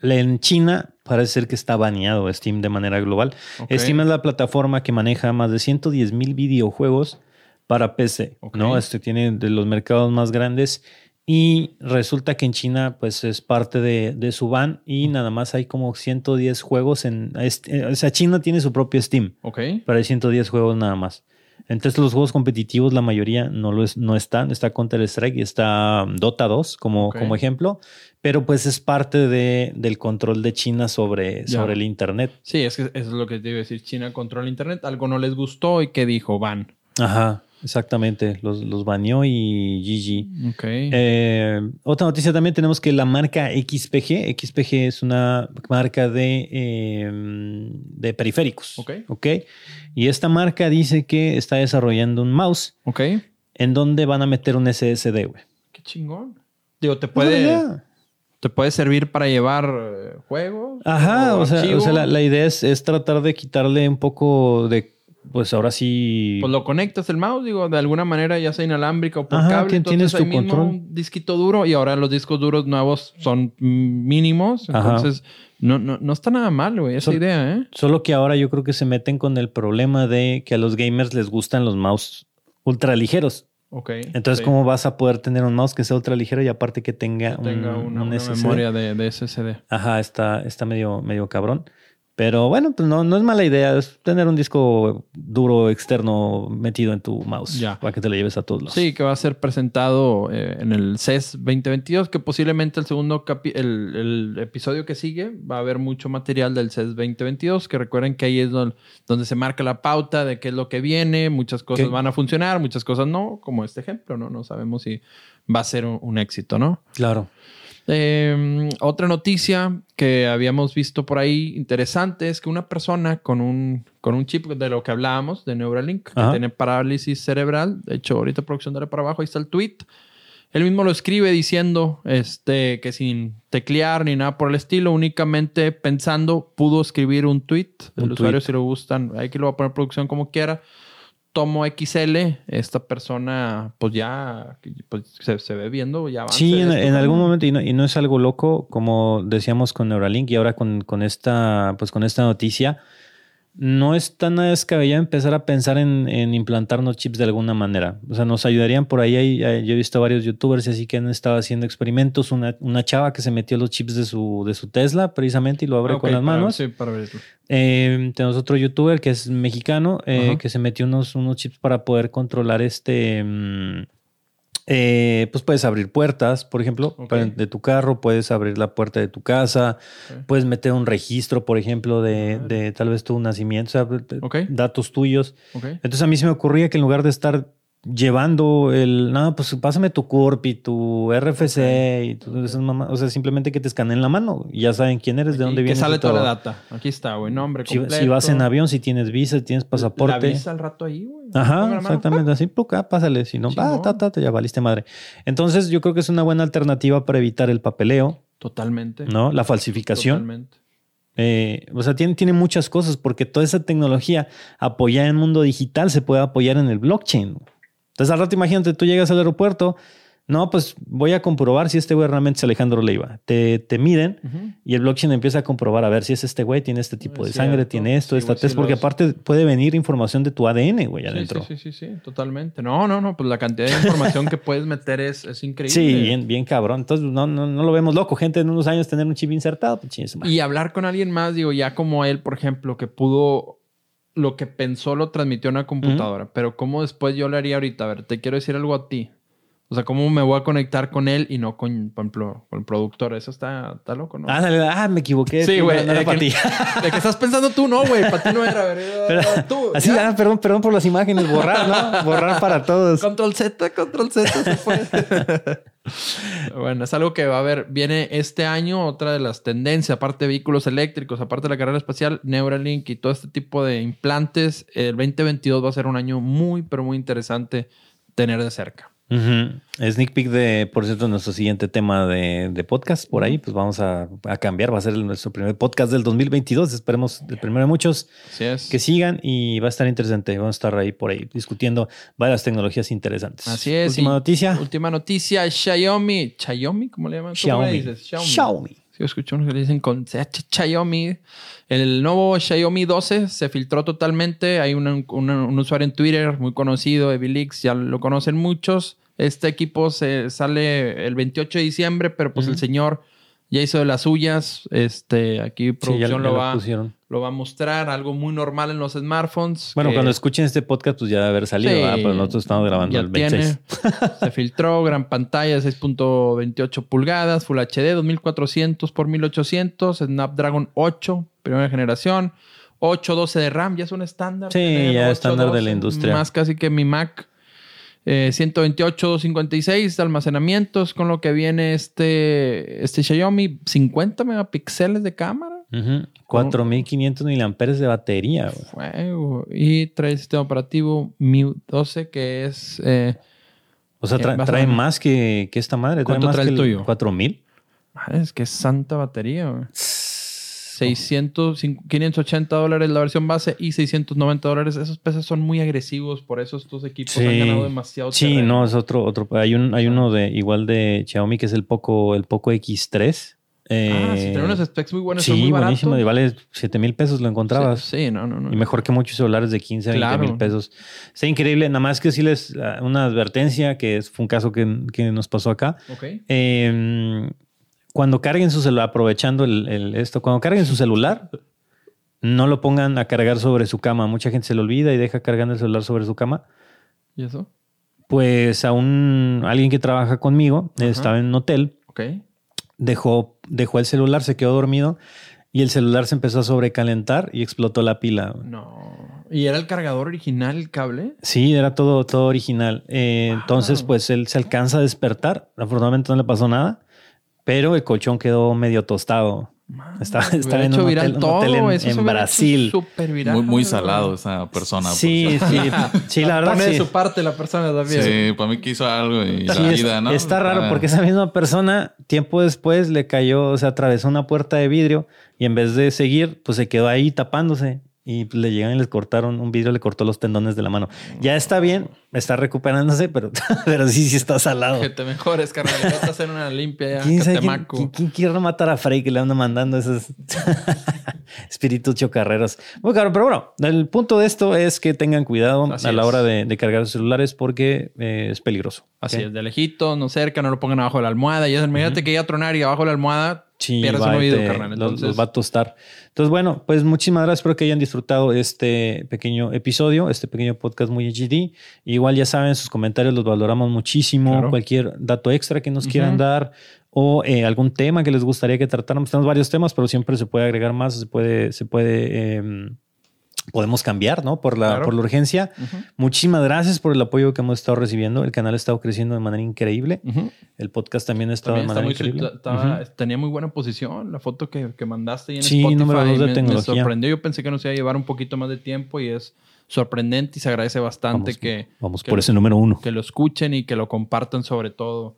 en China parece ser que está baneado Steam de manera global. Steam es la plataforma que maneja más de 110 mil videojuegos para PC, ¿no? Este tiene de los mercados más grandes y resulta que en China pues es parte de, su ban y nada más hay como 110 juegos en... Eh, o sea, China tiene su propio Steam. Ok. Pero hay 110 juegos nada más. Entonces los juegos competitivos, la mayoría no, lo es, no están. Está Counter-Strike y está Dota 2 como, como ejemplo. Pero pues es parte de, del control de China sobre, sobre el Internet. Sí, es que eso es lo que te iba a decir. China controla Internet. Algo no les gustó y que dijo, van. Ajá. Exactamente, los, los baneó y GG. Ok. Eh, otra noticia también tenemos que la marca XPG, XPG es una marca de, em, de periféricos. Ok. Ok. Y esta marca dice que está desarrollando un mouse. Ok. En donde van a meter un SSD, güey. Qué chingón. Digo, te puede. te puede servir para llevar eh, juegos. Ajá, o, sea, o sea, la, la idea es, es, tratar de quitarle un poco de pues ahora sí. Pues lo conectas el mouse, digo, de alguna manera, ya sea inalámbrica o por cable. Entonces tienes tu mismo control. un disquito duro y ahora los discos duros nuevos son mínimos. Entonces, no, no, no, está nada mal, güey, esa idea, ¿eh? Solo que ahora yo creo que se meten con el problema de que a los gamers les gustan los mouse ultra ligeros. Ok. Entonces, ¿cómo vas a poder tener un mouse que sea ultra ligero y aparte que tenga, tenga una, memoria de, de, SSD? Ajá, está, está medio, medio cabrón. Pero bueno, pues no, no es mala idea. Es tener un disco duro externo metido en tu mouse para que te lo lleves a todos lados. Sí, que va a ser presentado eh, en el CES 2022, que posiblemente el segundo el, el, episodio que sigue va a haber mucho material del CES 2022, que recuerden que ahí es donde, donde se marca la pauta de qué es lo que viene, muchas cosas van a funcionar, muchas cosas no, como este ejemplo, ¿no? No sabemos si va a ser un éxito, ¿no? Claro. Em, otra noticia que habíamos visto por ahí interesante es que una persona con un, con un chip de lo que hablábamos, de Neuralink, que tiene parálisis cerebral, de hecho, ahorita producción dale para abajo, ahí está el tweet. Él mismo lo escribe diciendo este, que sin teclear ni nada por el estilo, únicamente pensando, pudo escribir un tweet. el usuario, si lo gustan, ahí que lo va a poner producción como quiera tomo XL, esta persona pues ya pues, se, ve viendo ya Sí, en, algún momento, y no, y no, es algo loco, como decíamos con Neuralink y ahora con, con, esta, pues, con esta noticia, no es tan descabellado empezar a pensar en, en, implantarnos chips de alguna manera. O sea, nos ayudarían por ahí. yo he visto varios youtubers así que han estado haciendo experimentos. Una, una chava que se metió los chips de su, de su Tesla precisamente y lo abre con las manos. sí, para verlo. Eh, tenemos otro youtuber que es mexicano eh, que se metió unos, unos chips para poder controlar este... Mm, eh, pues puedes abrir puertas, por ejemplo, de tu carro, puedes abrir la puerta de tu casa, puedes meter un registro, por ejemplo, de, de tal vez tu nacimiento, o sea, datos tuyos. Entonces a mí se me ocurría que en lugar de estar llevando el, no, pues pásame tu CURP y tu RFC y todas esas mamás, o sea, simplemente que te escaneen la mano y ya saben quién eres, de dónde vienes. Que sale toda la data. Aquí está, güey, nombre completo. Si, vas en avión, si tienes visa, si tienes pasaporte. La visa al rato ahí, güey. Ajá, exactamente, así, acá, pásale, si no, va, ta, ta, ya valiste madre. Entonces, yo creo que es una buena alternativa para evitar el papeleo. Totalmente. ¿No? La falsificación. Totalmente. Eh, o sea, tiene, tiene muchas cosas porque toda esa tecnología apoyada en el mundo digital se puede apoyar en el blockchain. Entonces al rato imagínate, tú llegas al aeropuerto, no, pues voy a comprobar si este güey realmente es Alejandro Leiva. Te, te miden y el blockchain empieza a comprobar a ver si es este güey, tiene este tipo de sangre, tiene esto, esta test, porque aparte puede venir información de tu ADN, güey, adentro. Sí, sí, sí, sí, totalmente. No, no, no, pues la cantidad de información que puedes meter es, es, increíble. Sí, bien, bien cabrón. Entonces no, no, no, lo vemos loco, gente en unos años tener un chip insertado. Pues, y hablar con alguien más, digo, ya como él, por ejemplo, que pudo lo que pensó lo transmitió a una computadora, pero ¿cómo después yo le haría ahorita? A ver, te quiero decir algo a ti. O sea, ¿cómo me voy a conectar con él y no con, por ejemplo, con el productor? Eso está, está loco, ¿no? Ah, ah me equivoqué. Sí, güey. de, que, de que estás pensando tú, no, güey. Para ti no era. Ver, tú. Así, ah, perdón, perdón por las imágenes. Borrar, ¿no? Borrar para todos. Control Z, control Z se fue. bueno, es algo que va a haber. Viene este año otra de las tendencias, aparte de vehículos eléctricos, aparte de la carrera espacial, Neuralink y todo este tipo de implantes. El 2022 va a ser un año muy, pero muy interesante tener de cerca. Sneak peek de, por cierto, nuestro siguiente tema de, podcast por ahí, pues vamos a, cambiar. Va a ser nuestro primer podcast del 2022. Esperemos el primero de muchos que sigan y va a estar interesante. Vamos a estar ahí por ahí discutiendo varias tecnologías interesantes. Así es. Última noticia. Última noticia. Xiaomi. ¿Xiaomi? ¿Cómo le llaman? Xiaomi. Xiaomi. Xiaomi. Sí, escucho unos que dicen con Xiaomi. El nuevo Xiaomi 12 se filtró totalmente. Hay un, un usuario en Twitter muy conocido, Evilix, ya lo conocen muchos este equipo se sale el 28 de diciembre, pero pues el señor ya hizo de las suyas. Este, aquí producción lo, va, lo, va a mostrar, algo muy normal en los smartphones. Bueno, cuando escuchen este podcast, pues ya debe haber salido, pero nosotros estamos grabando el 26. se filtró, gran pantalla, 6.28 pulgadas, Full HD, 2400 por 1800, Snapdragon 8, primera generación. 812 de RAM, ya es un estándar. Sí, ya es estándar de la industria. Más casi que mi Mac. 128, 256 almacenamientos con lo que viene este, este Xiaomi 50 megapíxeles de cámara. 4500 miliamperes de batería. Y trae el sistema operativo Mi 12 que es... Eh, o sea, trae, más que, esta madre. ¿Cuánto trae, el tuyo? 4000. Es que es santa batería. 600, 580 dólares la versión base y 690 dólares. Esos pesos son muy agresivos, por eso estos equipos han ganado demasiado. Sí, no, es otro, otro. Hay, un, hay uno de igual de Xiaomi que es el Poco, el Poco X3. Ah, sí, tiene unos specs muy buenos. Sí, muy buenísimo. Y vale 7 mil pesos lo encontrabas. Sí, no, no, no. Y mejor que muchos celulares de 15, 20 mil pesos. Está increíble. Nada más que decirles ah, una advertencia, que fue un caso que, que nos pasó acá. Ok. Eh, cuando carguen su celular, aprovechando el, esto, cuando carguen su celular, no lo pongan a cargar sobre su cama. Mucha gente se lo olvida y deja cargando el celular sobre su cama. ¿Y eso? Pues a un alguien que trabaja conmigo, estaba en un hotel, dejó, dejó el celular, se quedó dormido y el celular se empezó a sobrecalentar y explotó la pila. No. ¿Y era el cargador original, el cable? Sí, era todo, todo original. Eh, entonces, pues él se alcanza a despertar. Afortunadamente no le pasó nada. Pero el colchón quedó medio tostado. Estaba, en un hotel, en, Brasil. Muy, muy salado esa persona. Sí, sí, sí, la verdad. Pone de su parte la persona también. Sí, para mí quiso algo y la vida, ¿no? Está raro porque esa misma persona, tiempo después, le cayó, o sea, atravesó una puerta de vidrio y en vez de seguir, pues se quedó ahí tapándose. Y le llegan y les cortaron un vidrio, le cortó los tendones de la mano. Ya está bien, está recuperándose, pero, pero sí, sí está salado. Que te mejores, carnal. a hacer una limpia ya. ¿Quién, quién, quién, quiere matar a Frey que le anda mandando esos espíritus chocarreros? Muy caro, pero bueno, el punto de esto es que tengan cuidado a la hora de, cargar sus celulares porque eh, es peligroso. Así es, de lejito, no cerca, no lo pongan abajo de la almohada. Y imagínate que ya tronar y abajo de la almohada Sí, va, los, va a tostar. Entonces, bueno, pues muchísimas gracias. Espero que hayan disfrutado este pequeño episodio, este pequeño podcast muy HD. Igual ya saben, sus comentarios los valoramos muchísimo. Cualquier dato extra que nos quieran dar o eh, algún tema que les gustaría que tratáramos. Tenemos varios temas, pero siempre se puede agregar más, se puede, se puede em, podemos cambiar, ¿no? Por la, por la urgencia. Muchísimas gracias por el apoyo que hemos estado recibiendo. El canal ha estado creciendo de manera increíble. El podcast también ha estado de manera increíble. Tenía muy buena posición la foto que, que mandaste en sí, Spotify. número dos de tecnología. Me sorprendió. Yo pensé que nos iba a llevar un poquito más de tiempo y es sorprendente y se agradece bastante que... Vamos por ese número uno. Que lo escuchen y que lo compartan sobre todo.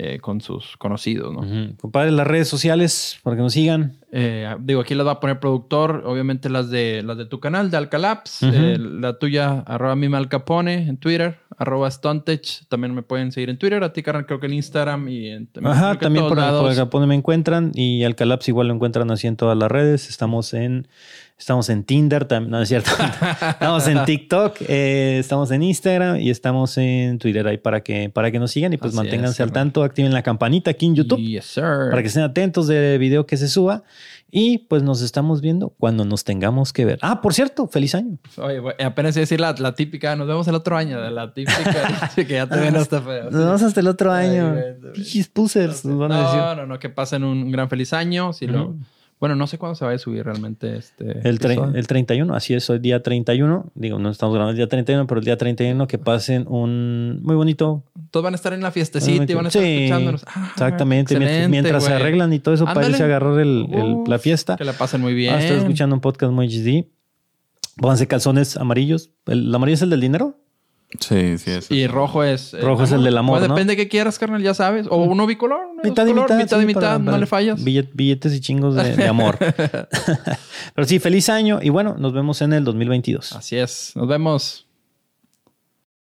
Eh, con sus conocidos, ¿no? Compadre, las redes sociales para que nos sigan. Eh, digo, aquí las va a poner productor, obviamente las de las de tu canal, de Alcalaps, eh, la tuya, arroba Mima Alcapone en Twitter, arroba Stontech, también me pueden seguir en Twitter, a ti, carnal, creo que en Instagram y en Ajá, también por, Alcapone me encuentran y Alcalaps igual lo encuentran así en todas las redes. Estamos en Estamos en Tinder, no es cierto. estamos en TikTok, eh, estamos en Instagram y estamos en Twitter ahí para que, para que nos sigan y pues manténganse al tanto, activen la campanita aquí en YouTube para que estén atentos del video que se suba. Y pues nos estamos viendo cuando nos tengamos que ver. Ah, por cierto, feliz año. Oye, apenas decir la, la, típica, nos vemos el otro año, la típica que ya te ven hasta feo. Nos vemos hasta el otro año. Pichis pusers, nos van a decir. No, no, no, que pasen un gran feliz año. Si lo bueno, no sé cuándo se va a subir realmente este. El, el 31, así es, hoy día 31. Digo, no estamos grabando el día 31, pero el día 31 que pasen un muy bonito. Todos van a estar en la fiestecita y van a estar escuchándonos. Ah, exactamente, mientras, se arreglan y todo eso irse a agarrar el, la fiesta. Que la pasen muy bien. Ah, estoy escuchando un podcast muy HD. Pónganse calzones amarillos. ¿El amarillo es el del dinero? Sí, sí, es. Y rojo es. Eh, rojo es el del amor. Pues depende de qué quieras, carnal, ya sabes. O uno bicolor. Mitad y mitad. Mitad y mitad, no le fallas. Billetes y chingos de, amor. Pero sí, feliz año y bueno, nos vemos en el 2022. Así es. Nos vemos.